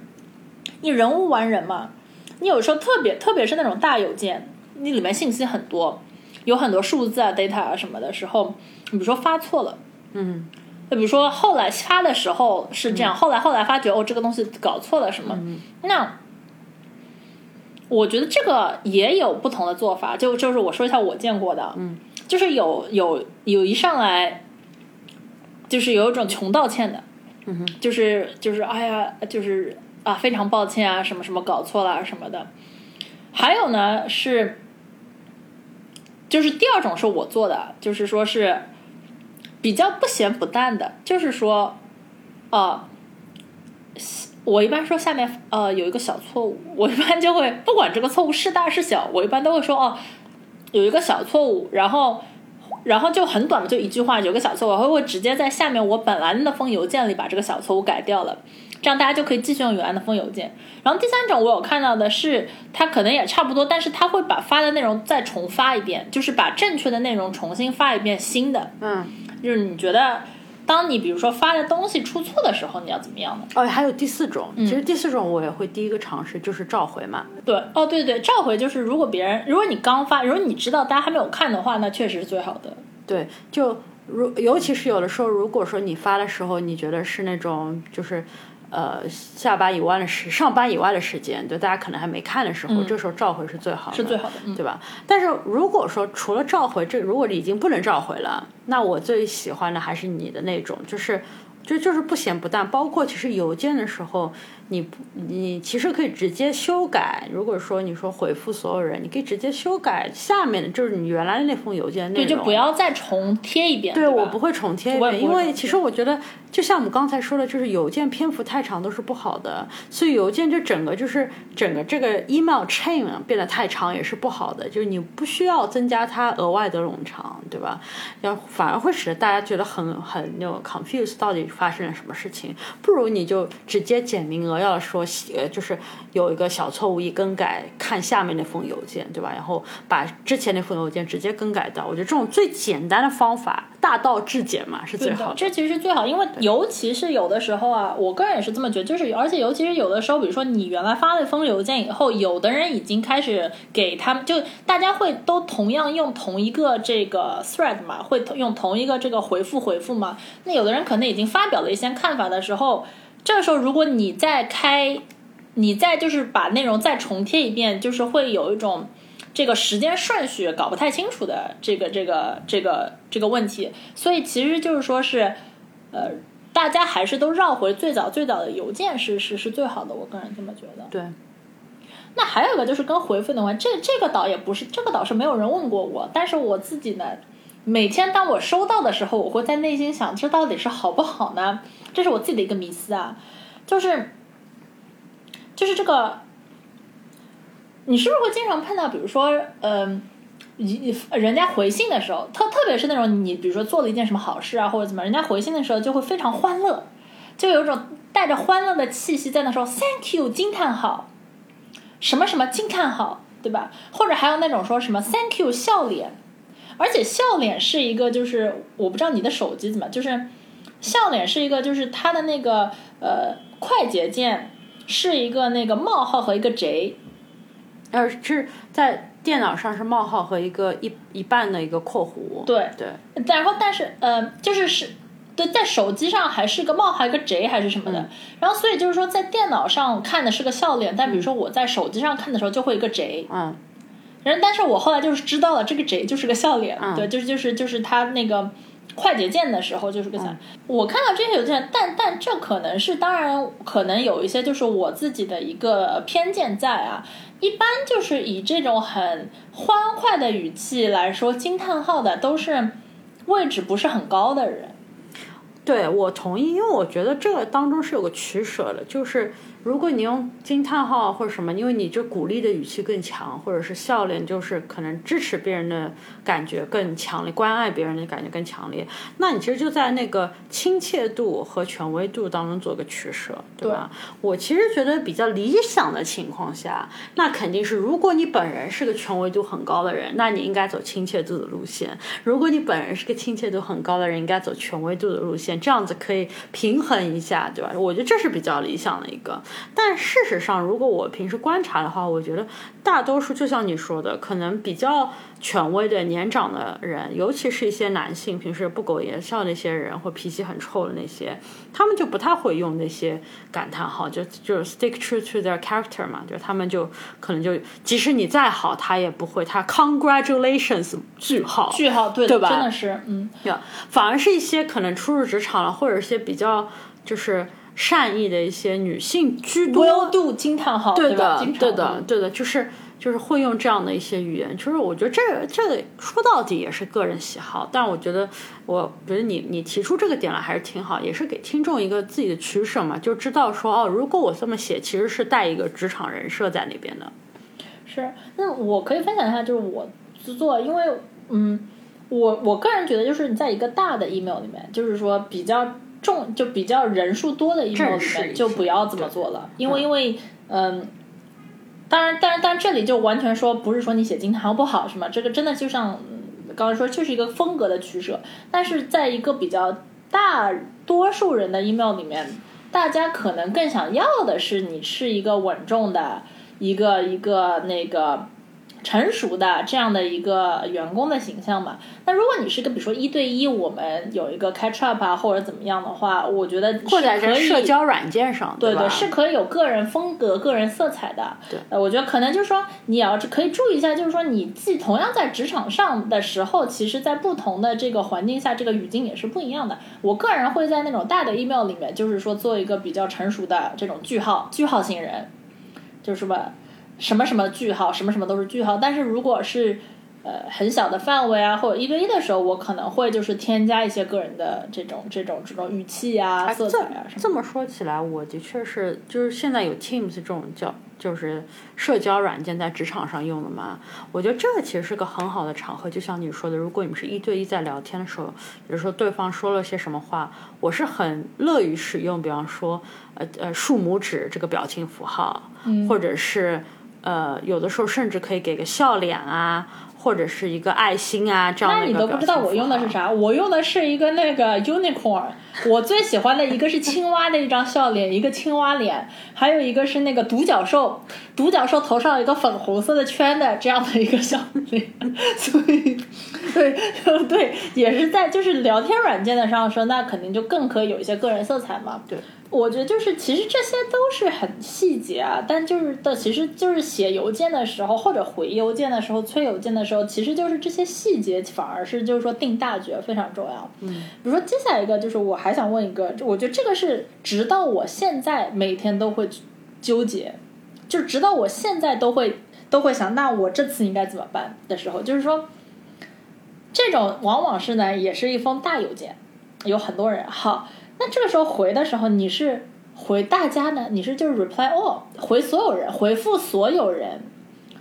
你人无完人嘛？你有时候特别特别是那种大邮件，你里面信息很多，有很多数字啊、data 啊什么的时候，你比如说发错了，嗯。就比如说后来发的时候是这样，后来后来发觉哦这个东西搞错了什么？那我觉得这个也有不同的做法，就就是我说一下我见过的，嗯，就是有有有一上来就是有一种穷道歉的，嗯哼，就是就是哎呀就是啊非常抱歉啊什么什么搞错了什么的，还有呢是就是第二种是我做的，就是说是。比较不咸不淡的，就是说，呃，我一般说下面呃有一个小错误，我一般就会不管这个错误是大是小，我一般都会说哦有一个小错误，然后然后就很短的就一句话有个小错误，我会直接在下面我本来那封邮件里把这个小错误改掉了。这样大家就可以继续用原来的封邮件。然后第三种我有看到的是，他可能也差不多，但是他会把发的内容再重发一遍，就是把正确的内容重新发一遍新的。嗯，就是你觉得，当你比如说发的东西出错的时候，你要怎么样呢？哦，还有第四种，其实第四种我也会第一个尝试，就是召回嘛。对，哦，对对，召回就是如果别人，如果你刚发，如果你知道大家还没有看的话，那确实是最好的。对，就如尤其是有的时候，如果说你发的时候，你觉得是那种就是。呃，下班以外的时，上班以外的时间，对大家可能还没看的时候，这时候召回是最好的，是最好的，对吧？但是如果说除了召回，这如果已经不能召回了，那我最喜欢的还是你的那种，就是。就就是不咸不淡，包括其实邮件的时候，你不你其实可以直接修改。如果说你说回复所有人，你可以直接修改下面的，就是你原来的那封邮件内容。对，就不要再重贴一遍。对我不会重贴一遍，因为其实我觉得，就像我们刚才说的，就是邮件篇幅太长都是不好的，所以邮件就整个就是整个这个 email chain 变得太长也是不好的，就是你不需要增加它额外的冗长，对吧？要反而会使得大家觉得很很那种 confuse 到底。发生了什么事情？不如你就直接简明扼要的说，呃，就是有一个小错误一更改，看下面那封邮件，对吧？然后把之前那封邮件直接更改掉。我觉得这种最简单的方法，大道至简嘛，是最好的。这其实是最好，因为尤其是有的时候啊，我个人也是这么觉得，就是而且尤其是有的时候，比如说你原来发了一封邮件以后，有的人已经开始给他们，就大家会都同样用同一个这个 thread 嘛，会用同一个这个回复回复嘛。那有的人可能已经发。发表了一些看法的时候，这个时候如果你再开你再就是把内容再重贴一遍，就是会有一种这个时间顺序搞不太清楚的这个这个这个这个问题。所以其实就是说是，呃，大家还是都绕回最早最早的邮件是是是最好的，我个人这么觉得。对。那还有一个就是跟回复的关，这这个倒也不是，这个倒是没有人问过我，但是我自己呢，每天当我收到的时候，我会在内心想，这到底是好不好呢？这是我自己的一个迷思啊，就是。就是这个，你是不是会经常碰到，比如说，嗯，一人家回信的时候，特特别是那种你比如说做了一件什么好事啊，或者怎么，人家回信的时候就会非常欢乐，就有一种带着欢乐的气息在那说 “thank you” 惊叹号，什么什么惊叹号，对吧？或者还有那种说什么 “thank you” 笑脸，而且笑脸是一个，就是我不知道你的手机怎么，就是笑脸是一个，就是它的那个呃快捷键。是一个那个冒号和一个 J，呃，是在电脑上是冒号和一个一一半的一个括弧。对。对，然后但是呃，就是是对，在手机上还是个冒号一个 J 还是什么的，然后所以就是说在电脑上看的是个笑脸，但比如说我在手机上看的时候就会一个 J，嗯，然后但是我后来就是知道了这个 J 就是个笑脸，对，就是就是就是他那个。快捷键的时候就是个啥？我看到这些邮件，但但这可能是当然，可能有一些就是我自己的一个偏见在啊。一般就是以这种很欢快的语气来说惊叹号的，都是位置不是很高的人。对我同意，因为我觉得这个当中是有个取舍的，就是。如果你用惊叹号或者什么，因为你这鼓励的语气更强，或者是笑脸，就是可能支持别人的感觉更强烈，关爱别人的感觉更强烈，那你其实就在那个亲切度和权威度当中做个取舍，对吧？我其实觉得比较理想的情况下，那肯定是如果你本人是个权威度很高的人，那你应该走亲切度的路线；如果你本人是个亲切度很高的人，应该走权威度的路线，这样子可以平衡一下，对吧？我觉得这是比较理想的一个。但事实上，如果我平时观察的话，我觉得大多数就像你说的，可能比较权威的年长的人，尤其是一些男性，平时不苟言笑那些人，或脾气很臭的那些，他们就不太会用那些感叹号，就就 stick true to their character 嘛，就他们就可能就即使你再好，他也不会他 congratulations 句号句号对对吧？真的是嗯，反而是一些可能初入职场了，或者一些比较就是。善意的一些女性居多，Will do 惊叹号，对的，对的，对的，就是就是会用这样的一些语言，就是我觉得这这个说到底也是个人喜好，但我觉得我觉得你你提出这个点来还是挺好，也是给听众一个自己的取舍嘛，就知道说哦，如果我这么写，其实是带一个职场人设在那边的。是，那我可以分享一下，就是我制作，因为嗯，我我个人觉得，就是你在一个大的 email 里面，就是说比较。重就比较人数多的 email 里面就不要这么做了，因为因为嗯，当然，当然，但这里就完全说不是说你写惊叹号不好是吗？这个真的就像刚才说，就是一个风格的取舍。但是在一个比较大多数人的 email 里面，大家可能更想要的是你是一个稳重的一个一个那个。成熟的这样的一个员工的形象嘛，那如果你是个比如说一对一，我们有一个 catch up 啊或者怎么样的话，我觉得或者在社交软件上，对对，是可以有个人风格、个人色彩的。对，呃，我觉得可能就是说你要可以注意一下，就是说你既同样在职场上的时候，其实在不同的这个环境下，这个语境也是不一样的。我个人会在那种大的 email 里面，就是说做一个比较成熟的这种句号句号型人，就是吧。什么什么句号，什么什么都是句号。但是如果是呃很小的范围啊，或者一对一的时候，我可能会就是添加一些个人的这种这种这种语气啊、色彩啊什么。这么说起来，我的确是就是现在有 Teams 这种叫就是社交软件在职场上用的嘛。我觉得这个其实是个很好的场合，就像你说的，如果你们是一对一在聊天的时候，比如说对方说了些什么话，我是很乐于使用，比方说呃呃竖拇指这个表情符号，或者是。呃，有的时候甚至可以给个笑脸啊，或者是一个爱心啊，这样的。那你都不知道我用的是啥？我用的是一个那个 unicorn。我最喜欢的一个是青蛙的一张笑脸，一个青蛙脸，还有一个是那个独角兽，独角兽头上有一个粉红色的圈的这样的一个笑脸。所以，对对，也是在就是聊天软件的上说，那肯定就更可以有一些个人色彩嘛。对。我觉得就是其实这些都是很细节啊，但就是的，其实就是写邮件的时候或者回邮件的时候、催邮件的时候，其实就是这些细节反而是就是说定大局非常重要。嗯，比如说接下来一个就是我还想问一个，我觉得这个是直到我现在每天都会纠结，就直到我现在都会都会想，那我这次应该怎么办的时候，就是说这种往往是呢，也是一封大邮件，有很多人好。那这个时候回的时候，你是回大家呢？你是就是 reply all 回所有人，回复所有人，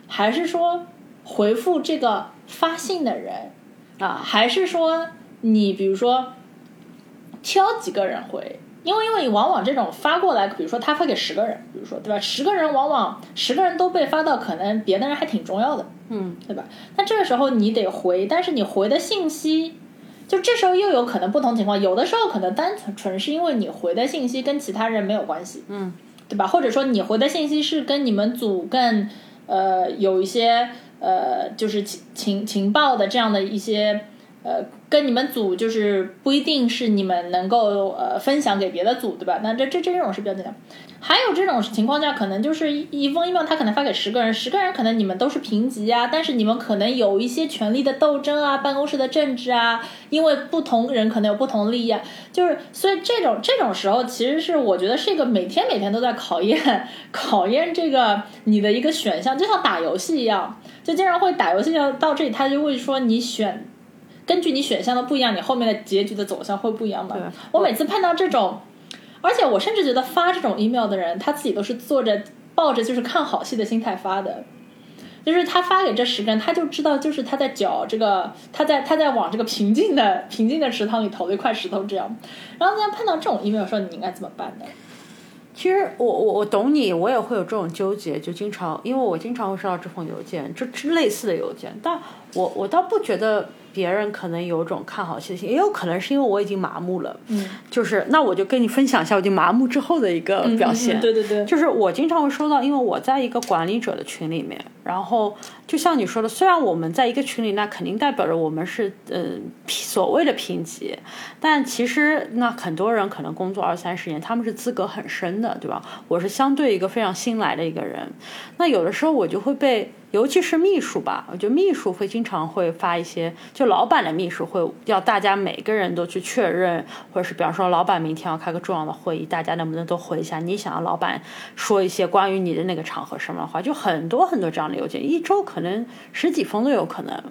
还是说回复这个发信的人啊？还是说你比如说挑几个人回？因为因为往往这种发过来，比如说他发给十个人，比如说对吧？十个人往往十个人都被发到，可能别的人还挺重要的，嗯，对吧？那这个时候你得回，但是你回的信息。就这时候又有可能不同情况，有的时候可能单纯纯是因为你回的信息跟其他人没有关系，嗯，对吧？或者说你回的信息是跟你们组更呃有一些呃就是情情情报的这样的一些呃跟你们组就是不一定是你们能够呃分享给别的组，对吧？那这这这种是比较简单。还有这种情况下，可能就是一封 email，他可能发给十个人，十个人可能你们都是平级啊，但是你们可能有一些权力的斗争啊，办公室的政治啊，因为不同人可能有不同利益，啊，就是所以这种这种时候，其实是我觉得是一个每天每天都在考验 考验这个你的一个选项，就像打游戏一样，就经常会打游戏要到这里，他就会说你选根据你选项的不一样，你后面的结局的走向会不一样嘛？我每次碰到这种。而且我甚至觉得发这种 email 的人，他自己都是坐着抱着就是看好戏的心态发的，就是他发给这十个人，他就知道就是他在搅这个，他在他在往这个平静的平静的池塘里投了一块石头这样。然后大家碰到这种 email 时候，你应该怎么办呢？其实我我我懂你，我也会有这种纠结，就经常因为我经常会收到这封邮件，就类似的邮件，但我我倒不觉得。别人可能有种看好戏的心，也有可能是因为我已经麻木了。嗯，就是那我就跟你分享一下我已经麻木之后的一个表现。对对对，就是我经常会收到，因为我在一个管理者的群里面，然后就像你说的，虽然我们在一个群里，那肯定代表着我们是嗯所谓的评级，但其实那很多人可能工作二三十年，他们是资格很深的，对吧？我是相对一个非常新来的一个人，那有的时候我就会被。尤其是秘书吧，我觉得秘书会经常会发一些，就老板的秘书会要大家每个人都去确认，或者是比方说老板明天要开个重要的会议，大家能不能都回一下？你想要老板说一些关于你的那个场合什么的话，就很多很多这样的邮件，一周可能十几封都有可能。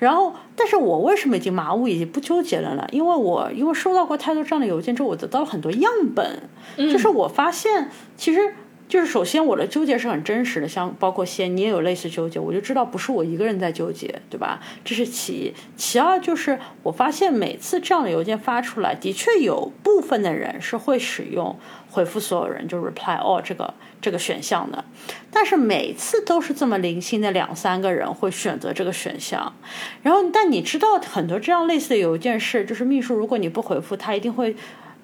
然后，但是我为什么已经麻木，已经不纠结了呢？因为我因为收到过太多这样的邮件之后，我得到了很多样本，就是我发现其实。就是首先我的纠结是很真实的，像包括先你也有类似纠结，我就知道不是我一个人在纠结，对吧？这是其一，其二就是我发现每次这样的邮件发出来，的确有部分的人是会使用回复所有人就 reply all 这个这个选项的，但是每次都是这么零星的两三个人会选择这个选项，然后但你知道很多这样类似的邮件是，就是秘书如果你不回复，他一定会。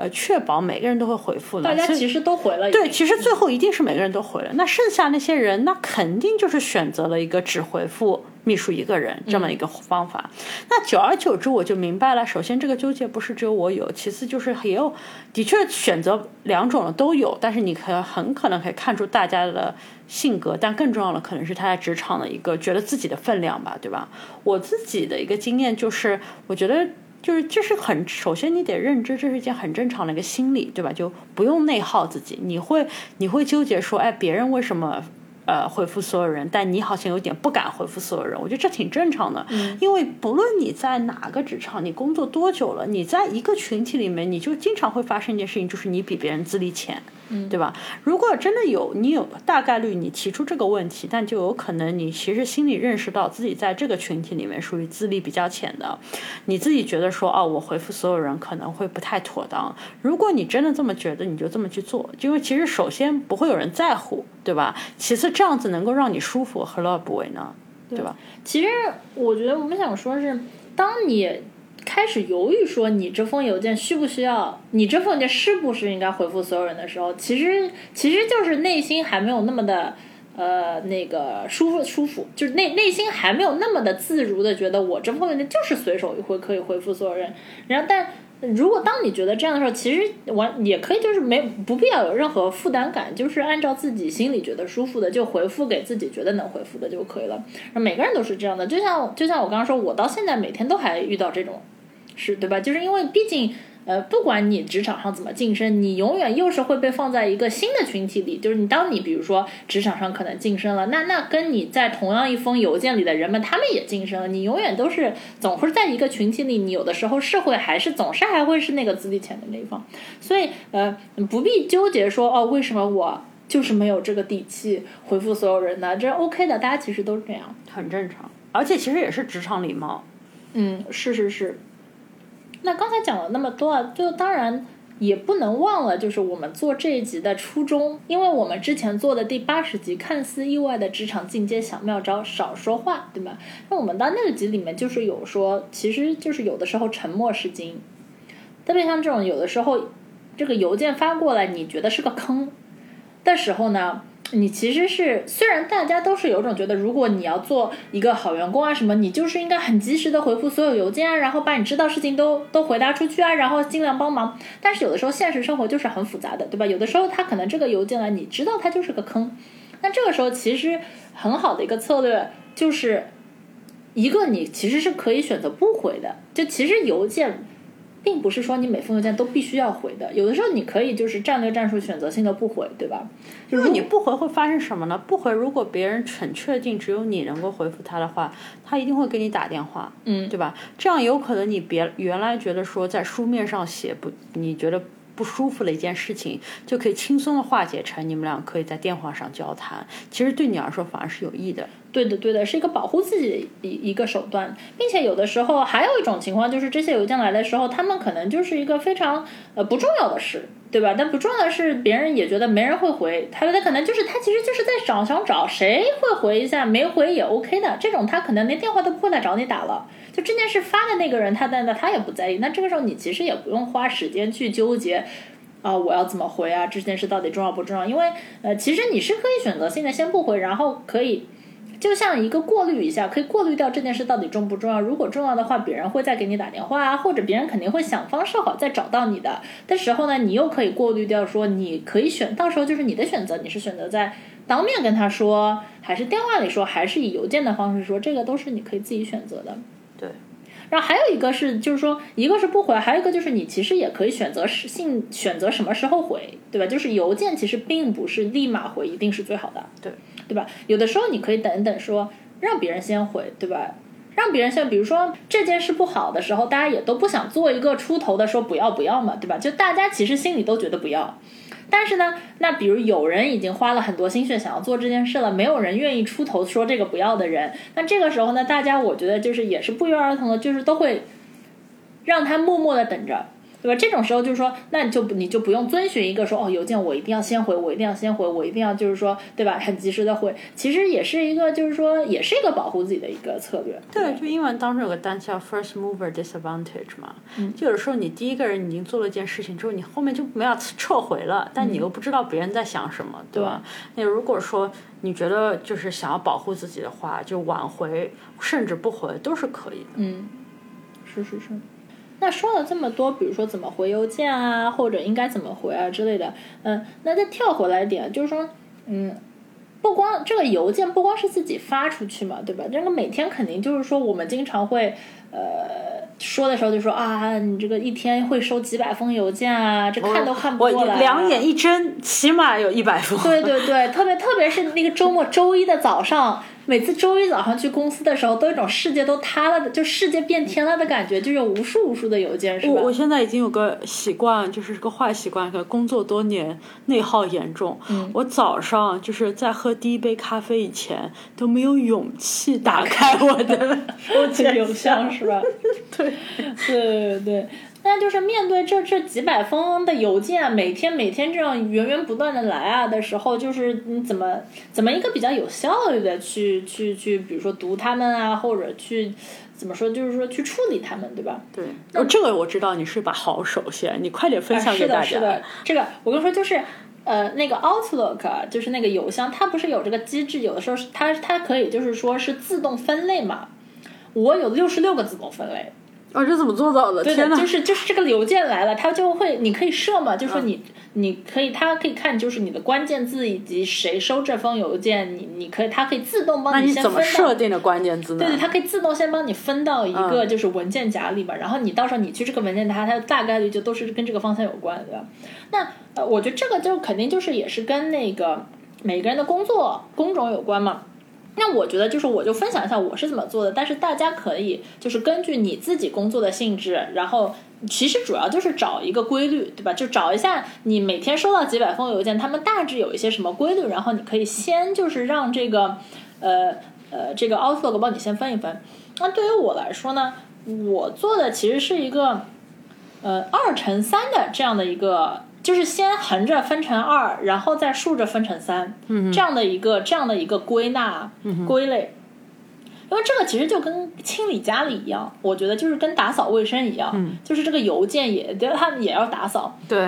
呃，确保每个人都会回复的。大家其实都回了。对，其实最后一定是每个人都回了。那剩下那些人，那肯定就是选择了一个只回复秘书一个人这么一个方法。那久而久之，我就明白了。首先，这个纠结不是只有我有；其次，就是也有的确选择两种的都有。但是，你可很可能可以看出大家的性格，但更重要的可能是他在职场的一个觉得自己的分量吧，对吧？我自己的一个经验就是，我觉得。就是这是很，首先你得认知，这是一件很正常的一个心理，对吧？就不用内耗自己。你会你会纠结说，哎，别人为什么呃回复所有人，但你好像有点不敢回复所有人。我觉得这挺正常的，因为不论你在哪个职场，你工作多久了，你在一个群体里面，你就经常会发生一件事情，就是你比别人资历浅。对吧？如果真的有你有大概率你提出这个问题，但就有可能你其实心里认识到自己在这个群体里面属于资历比较浅的，你自己觉得说哦，我回复所有人可能会不太妥当。如果你真的这么觉得，你就这么去做，因为其实首先不会有人在乎，对吧？其次这样子能够让你舒服，何乐而不为呢？对吧？其实我觉得我们想说是，当你。开始犹豫说你这封邮件需不需要，你这封邮件是不是应该回复所有人的时候，其实其实就是内心还没有那么的呃那个舒服舒服，就是内内心还没有那么的自如的觉得我这封邮件就是随手一回可以回复所有人，然后但如果当你觉得这样的时候，其实完也可以，就是没不必要有任何负担感，就是按照自己心里觉得舒服的就回复给自己觉得能回复的就可以了。每个人都是这样的，就像就像我刚刚说，我到现在每天都还遇到这种事，对吧？就是因为毕竟。呃，不管你职场上怎么晋升，你永远又是会被放在一个新的群体里。就是你，当你比如说职场上可能晋升了，那那跟你在同样一封邮件里的人们，他们也晋升了，你永远都是总会在一个群体里。你有的时候是会还是总是还会是那个资历浅的那一方。所以呃，不必纠结说哦，为什么我就是没有这个底气回复所有人呢？这 OK 的，大家其实都是这样，很正常。而且其实也是职场礼貌。嗯，是是是。那刚才讲了那么多啊，就当然也不能忘了，就是我们做这一集的初衷，因为我们之前做的第八十集看似意外的职场进阶小妙招，少说话，对吧？那我们到那个集里面就是有说，其实就是有的时候沉默是金，特别像这种有的时候这个邮件发过来，你觉得是个坑的时候呢？你其实是，虽然大家都是有种觉得，如果你要做一个好员工啊什么，你就是应该很及时的回复所有邮件啊，然后把你知道事情都都回答出去啊，然后尽量帮忙。但是有的时候现实生活就是很复杂的，对吧？有的时候他可能这个邮件呢，你知道它就是个坑，那这个时候其实很好的一个策略就是，一个你其实是可以选择不回的，就其实邮件。并不是说你每封邮件都必须要回的，有的时候你可以就是战略战术选择性的不回，对吧？就是你不回会发生什么呢？不回，如果别人很确定只有你能够回复他的话，他一定会给你打电话，嗯，对吧？这样有可能你别原来觉得说在书面上写不，你觉得不舒服的一件事情，就可以轻松的化解成你们俩可以在电话上交谈，其实对你来说反而是有益的。对的，对的，是一个保护自己的一一个手段，并且有的时候还有一种情况，就是这些邮件来的时候，他们可能就是一个非常呃不重要的事，对吧？但不重要的是，别人也觉得没人会回，他他可能就是他其实就是在找想找谁会回一下，没回也 OK 的，这种他可能连电话都不会来找你打了。就这件事发的那个人，他在那他也不在意，那这个时候你其实也不用花时间去纠结啊，我要怎么回啊？这件事到底重要不重要？因为呃，其实你是可以选择性的先不回，然后可以。就像一个过滤一下，可以过滤掉这件事到底重不重要。如果重要的话，别人会再给你打电话啊，或者别人肯定会想方设法再找到你的的时候呢，你又可以过滤掉，说你可以选，到时候就是你的选择，你是选择在当面跟他说，还是电话里说，还是以邮件的方式说，这个都是你可以自己选择的。对。然后还有一个是，就是说，一个是不回，还有一个就是你其实也可以选择是性选择什么时候回，对吧？就是邮件其实并不是立马回一定是最好的，对对吧？有的时候你可以等等，说让别人先回，对吧？让别人先，比如说这件事不好的时候，大家也都不想做一个出头的说不要不要嘛，对吧？就大家其实心里都觉得不要。但是呢，那比如有人已经花了很多心血想要做这件事了，没有人愿意出头说这个不要的人，那这个时候呢，大家我觉得就是也是不约而同的，就是都会让他默默的等着。对吧？这种时候就是说，那你就你就不用遵循一个说哦，邮件我一定要先回，我一定要先回，我一定要就是说，对吧？很及时的回，其实也是一个就是说，也是一个保护自己的一个策略。对，就英文当中有个单词叫 first mover disadvantage 嘛，就有时候你第一个人已经做了一件事情之后，你后面就没有撤回了，但你又不知道别人在想什么，对吧？那如果说你觉得就是想要保护自己的话，就挽回甚至不回都是可以的。嗯，是是是。那说了这么多，比如说怎么回邮件啊，或者应该怎么回啊之类的，嗯，那再跳回来一点，就是说，嗯，不光这个邮件不光是自己发出去嘛，对吧？这个每天肯定就是说，我们经常会，呃，说的时候就说啊，你这个一天会收几百封邮件啊，这看都看不过来。两眼一睁，起码有一百封。对对对，特别特别是那个周末周一的早上。每次周一早上去公司的时候，都有一种世界都塌了的，就世界变天了的感觉，就有无数无数的邮件，是吧？我我现在已经有个习惯，就是个坏习惯，可工作多年，内耗严重。嗯，我早上就是在喝第一杯咖啡以前都没有勇气打开我的邮箱，是吧？对，对对对。那就是面对这这几百封的邮件，每天每天这样源源不断的来啊的时候，就是你怎么怎么一个比较有效率的去去去，比如说读他们啊，或者去怎么说，就是说去处理他们，对吧？对，哦，这个我知道你是把好手先，你快点分享给大家。是的，是的，这个我跟你说，就是呃，那个 Outlook 就是那个邮箱，它不是有这个机制，有的时候是它它可以就是说是自动分类嘛。我有六十六个自动分类。哦，这怎么做到的？对的，天哪！就是就是这个邮件来了，它就会你可以设嘛，就是说你、你可以，它可以看就是你的关键字以及谁收这封邮件，你你可以它可以自动帮你怎么先分到设定的关键字呢？对对，它可以自动先帮你分到一个嗯就是文件夹里边，然后你到时候你去这个文件夹，它大概率就都是跟这个方向有关，对吧？那呃，我觉得这个就肯定就是也是跟那个每个人的工作工种有关嘛。那我觉得就是我就分享一下我是怎么做的，但是大家可以就是根据你自己工作的性质，然后其实主要就是找一个规律，对吧？就找一下你每天收到几百封邮件，他们大致有一些什么规律，然后你可以先就是让这个呃呃这个 Outlook 帮你先分一分。那对于我来说呢，我做的其实是一个呃二乘三的这样的一个，就是先横着分成二，然后再竖着分成三，嗯、这样的一个这样的一个归纳、归类。因为这个其实就跟清理家里一样，我觉得就是跟打扫卫生一样，就是这个邮件也 对它也要打扫。对，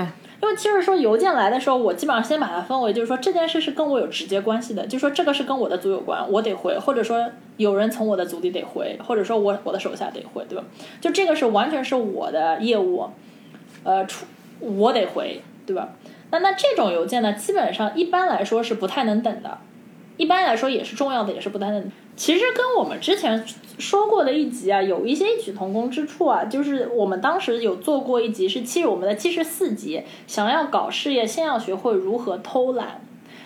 因为就是说邮件来的时候，我基本上先把它分为，就是说这件事是跟我有直接关系的，就是说这个是跟我的组有关，我得回，或者说有人从我的组里得回，或者说我我的手下得回，对吧？就这个是完全是我的业务，呃，出我得回，对吧？那那这种邮件呢，基本上一般来说是不太能等的，一般来说也是重要的，也是不太能。其实跟我们之前说过的一集啊，有一些异曲同工之处啊。就是我们当时有做过一集，是七我们的七十四集，想要搞事业，先要学会如何偷懒。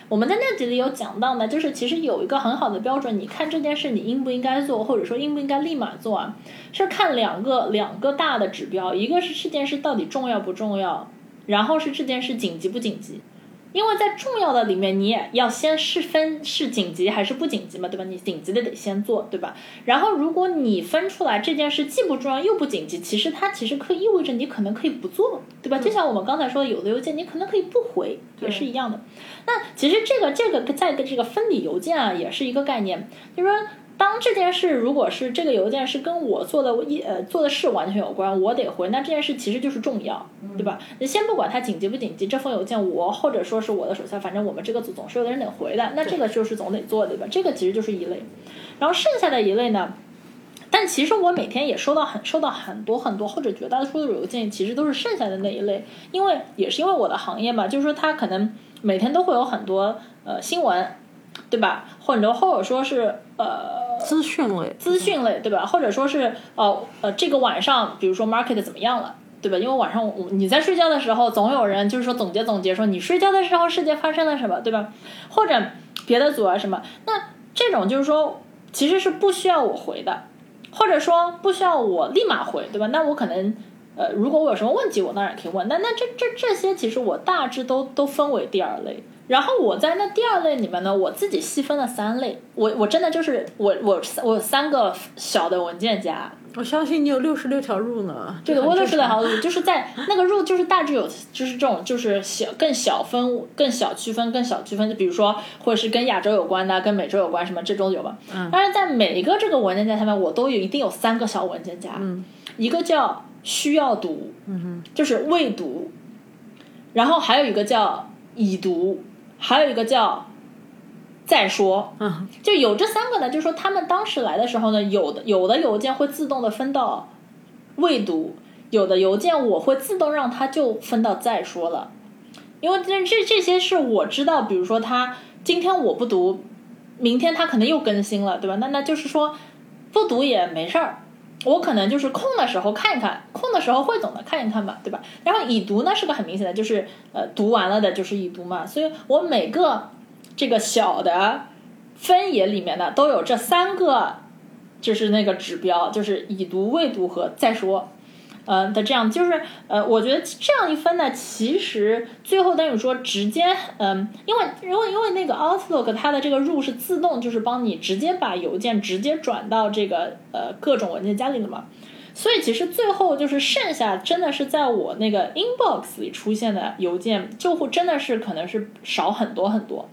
我们在那集里有讲到呢，就是其实有一个很好的标准，你看这件事你应不应该做，或者说应不应该立马做啊，是看两个两个大的指标，一个是这件事到底重要不重要，然后是这件事紧急不紧急。因为在重要的里面，你也要先是分是紧急还是不紧急嘛，对吧？你紧急的得先做，对吧？然后如果你分出来这件事既不重要又不紧急，其实它其实可以意味着你可能可以不做，对吧？就像我们刚才说的，有的邮件你可能可以不回，也是一样的。那其实这个这个在跟这个分理邮件啊，也是一个概念，就是说。当这件事如果是这个邮件是跟我做的一呃做的事完全有关，我得回，那这件事其实就是重要，对吧？你先不管它紧急不紧急，这封邮件我或者说是我的手下，反正我们这个组总是有的人得回的，那这个就是总得做，对吧？这个其实就是一类，然后剩下的一类呢？但其实我每天也收到很收到很多很多，或者绝大多数的邮件，其实都是剩下的那一类，因为也是因为我的行业嘛，就是说它可能每天都会有很多呃新闻，对吧？或者或者说是呃资讯类，资讯类，对吧？或者说是呃呃，这个晚上，比如说 market 怎么样了，对吧？因为晚上我你在睡觉的时候，总有人就是说总结总结，说你睡觉的时候世界发生了什么，对吧？或者别的组啊什么，那这种就是说其实是不需要我回的，或者说不需要我立马回，对吧？那我可能。呃，如果我有什么问题，我当然可以问。那那这这这些，其实我大致都都分为第二类。然后我在那第二类里面呢，我自己细分了三类。我我真的就是我我我有三个小的文件夹。我相信你有六十六条路呢。对我六十六条常路就是在那个路就是大致有就是这种就是小更小分更小区分更小区分，就比如说或者是跟亚洲有关的，跟美洲有关什么这种有吧。嗯。当然，在每一个这个文件夹下面，我都有一定有三个小文件夹。嗯。一个叫需要读，嗯哼，就是未读，然后还有一个叫已读，还有一个叫再说，嗯，就有这三个呢。就是说他们当时来的时候呢，有的有的邮件会自动的分到未读，有的邮件我会自动让它就分到再说了，因为这这这些是我知道，比如说他今天我不读，明天他可能又更新了，对吧？那那就是说不读也没事儿。我可能就是空的时候看一看，空的时候汇总的看一看吧，对吧？然后已读呢是个很明显的，就是呃读完了的就是已读嘛，所以我每个这个小的分野里面呢都有这三个，就是那个指标，就是已读、未读和再说。呃的这样，就是呃，我觉得这样一分呢，其实最后等于说直接，嗯、因为因为因为那个 Outlook 它的这个入是自动，就是帮你直接把邮件直接转到这个呃各种文件夹里的嘛，所以其实最后就是剩下真的是在我那个 inbox 里出现的邮件，就会真的是可能是少很多很多。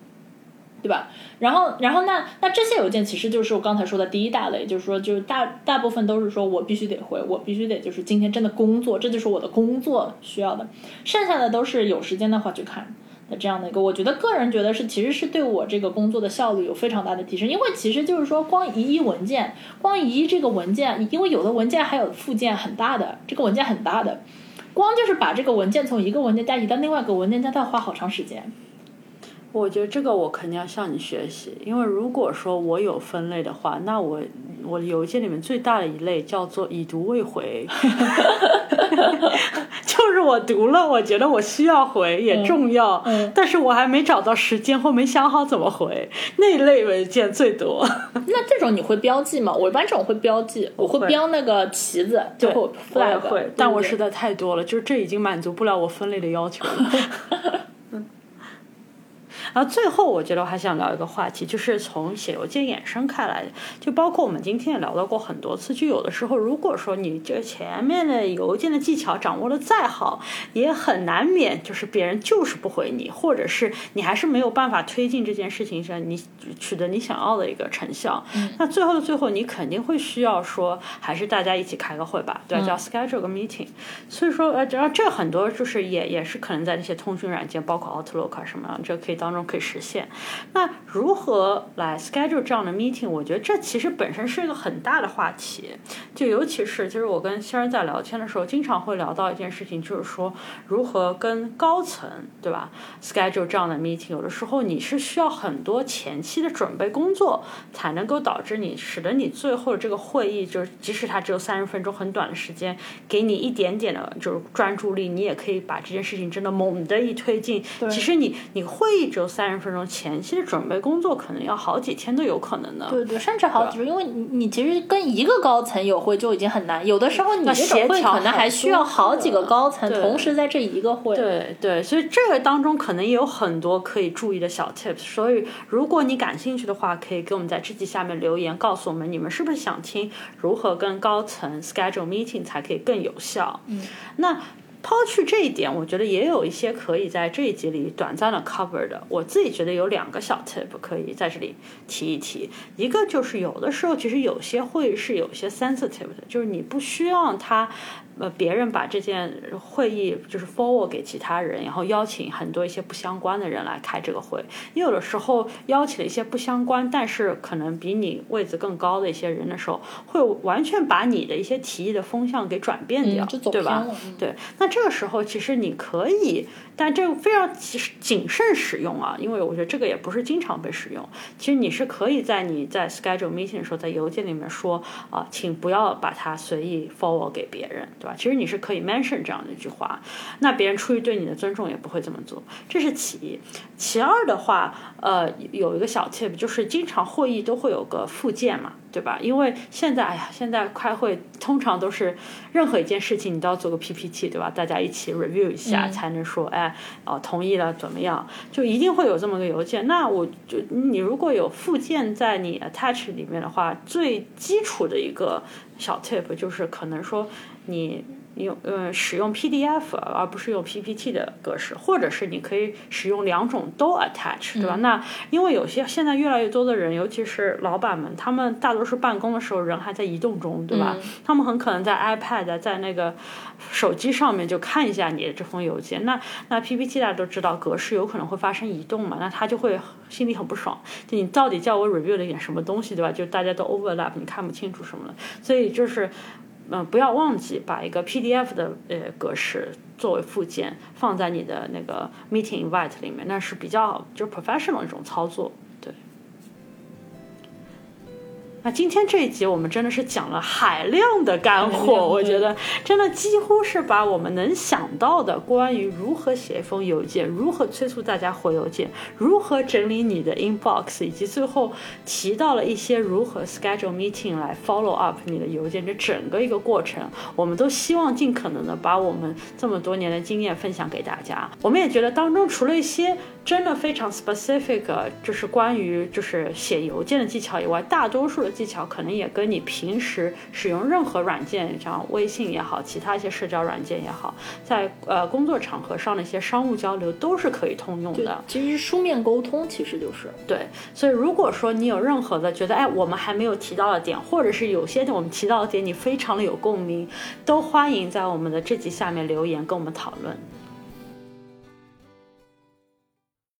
对吧？然后，然后那那这些邮件其实就是我刚才说的第一大类，就是说，就是大大部分都是说我必须得回，我必须得就是今天真的工作，这就是我的工作需要的。剩下的都是有时间的话去看。的这样的一个，我觉得个人觉得是其实是对我这个工作的效率有非常大的提升，因为其实就是说光移一文件，光移这个文件，因为有的文件还有附件很大的，这个文件很大的，光就是把这个文件从一个文件夹移到另外一个文件夹，它要花好长时间。我觉得这个我肯定要向你学习，因为如果说我有分类的话，那我我邮件里面最大的一类叫做已读未回，就是我读了，我觉得我需要回也重要，但是我还没找到时间或没想好怎么回，那类文件最多。那这种你会标记吗？我一般这种会标记，我会标那个旗子，对，我也会，但我实在太多了，就是这已经满足不了我分类的要求了。然后最后，我觉得我还想聊一个话题，就是从写邮件衍生开来的，就包括我们今天也聊到过很多次。就有的时候，如果说你这前面的邮件的技巧掌握的再好，也很难免就是别人就是不回你，或者是你还是没有办法推进这件事情上，你取得你想要的一个成效。那最后的最后，你肯定会需要说，还是大家一起开个会吧，对，叫 schedule 个 meeting。所以说，呃，然后这很多就是也也是可能在那些通讯软件，包括 Outlook 啊什么，这可以当中。可以实现。那如何来 schedule 这样的 meeting？我觉得这其实本身是一个很大的话题。就尤其是，就是我跟先生在聊天的时候，经常会聊到一件事情，就是说如何跟高层，对吧？schedule 这样的 meeting，有的时候你是需要很多前期的准备工作，才能够导致你，使得你最后的这个会议，就是即使它只有三十分钟，很短的时间，给你一点点的，就是专注力，你也可以把这件事情真的猛的一推进。其实你，你会议只有。三十分钟前期的准备工作可能要好几天都有可能的，对对，甚至好几周，因为你你其实跟一个高层有会就已经很难，有的时候你这种会可能还需要好几个高层同时在这一个会，对对，所以这个当中可能也有很多可以注意的小 tips，所以如果你感兴趣的话，可以给我们在这集下面留言，告诉我们你们是不是想听如何跟高层 schedule meeting 才可以更有效，嗯，那。抛去这一点，我觉得也有一些可以在这一集里短暂的 cover 的。我自己觉得有两个小 tip 可以在这里提一提。一个就是有的时候其实有些会是有些 sensitive 的，就是你不需要它。呃，别人把这件会议就是 forward 给其他人，然后邀请很多一些不相关的人来开这个会。你有的时候邀请了一些不相关，但是可能比你位子更高的一些人的时候，会完全把你的一些提议的风向给转变掉，对吧？对。那这个时候其实你可以。但这个非常谨慎使用啊，因为我觉得这个也不是经常被使用。其实你是可以在你在 schedule meeting 的时候，在邮件里面说啊，请不要把它随意 forward 给别人，对吧？其实你是可以 mention 这样的一句话，那别人出于对你的尊重也不会这么做。这是其一。其二的话，呃，有一个小 tip 就是经常会议都会有个附件嘛。对吧？因为现在，哎呀，现在开会通常都是任何一件事情你都要做个 PPT，对吧？大家一起 review 一下才能说，哎，哦，同意了，怎么样？就一定会有这么个邮件。那我就你如果有附件在你 attach 里面的话，最基础的一个小 tip 就是可能说你。用呃使用 PDF 而不是用 PPT 的格式，或者是你可以使用两种都 attach，对吧？那因为有些现在越来越多的人，尤其是老板们，他们大多数办公的时候人还在移动中，对吧？他们很可能在 iPad 在那个手机上面就看一下你的这封邮件。那那 PPT 大家都知道格式有可能会发生移动嘛，那他就会心里很不爽，就你到底叫我 review 了一点什么东西，对吧？就大家都 overlap，你看不清楚什么了，所以就是。嗯，不要忘记把一个 PDF 的呃格式作为附件放在你的那个 Meeting Invite 里面，那是比较就是 professional 一种操作。那今天这一集我们真的是讲了海量的干货，我觉得真的几乎是把我们能想到的关于如何写一封邮件、如何催促大家回邮件、如何整理你的 inbox，以及最后提到了一些如何 schedule meeting 来 follow up 你的邮件，这整个一个过程，我们都希望尽可能的把我们这么多年的经验分享给大家。我们也觉得当中除了一些真的非常 specific，就是关于就是写邮件的技巧以外，大多数的技巧可能也跟你平时使用任何软件，像微信也好，其他一些社交软件也好，在呃工作场合上的一些商务交流都是可以通用的。其实书面沟通其实就是对。所以如果说你有任何的觉得哎我们还没有提到的点，或者是有些我们提到的点你非常的有共鸣，都欢迎在我们的这集下面留言跟我们讨论。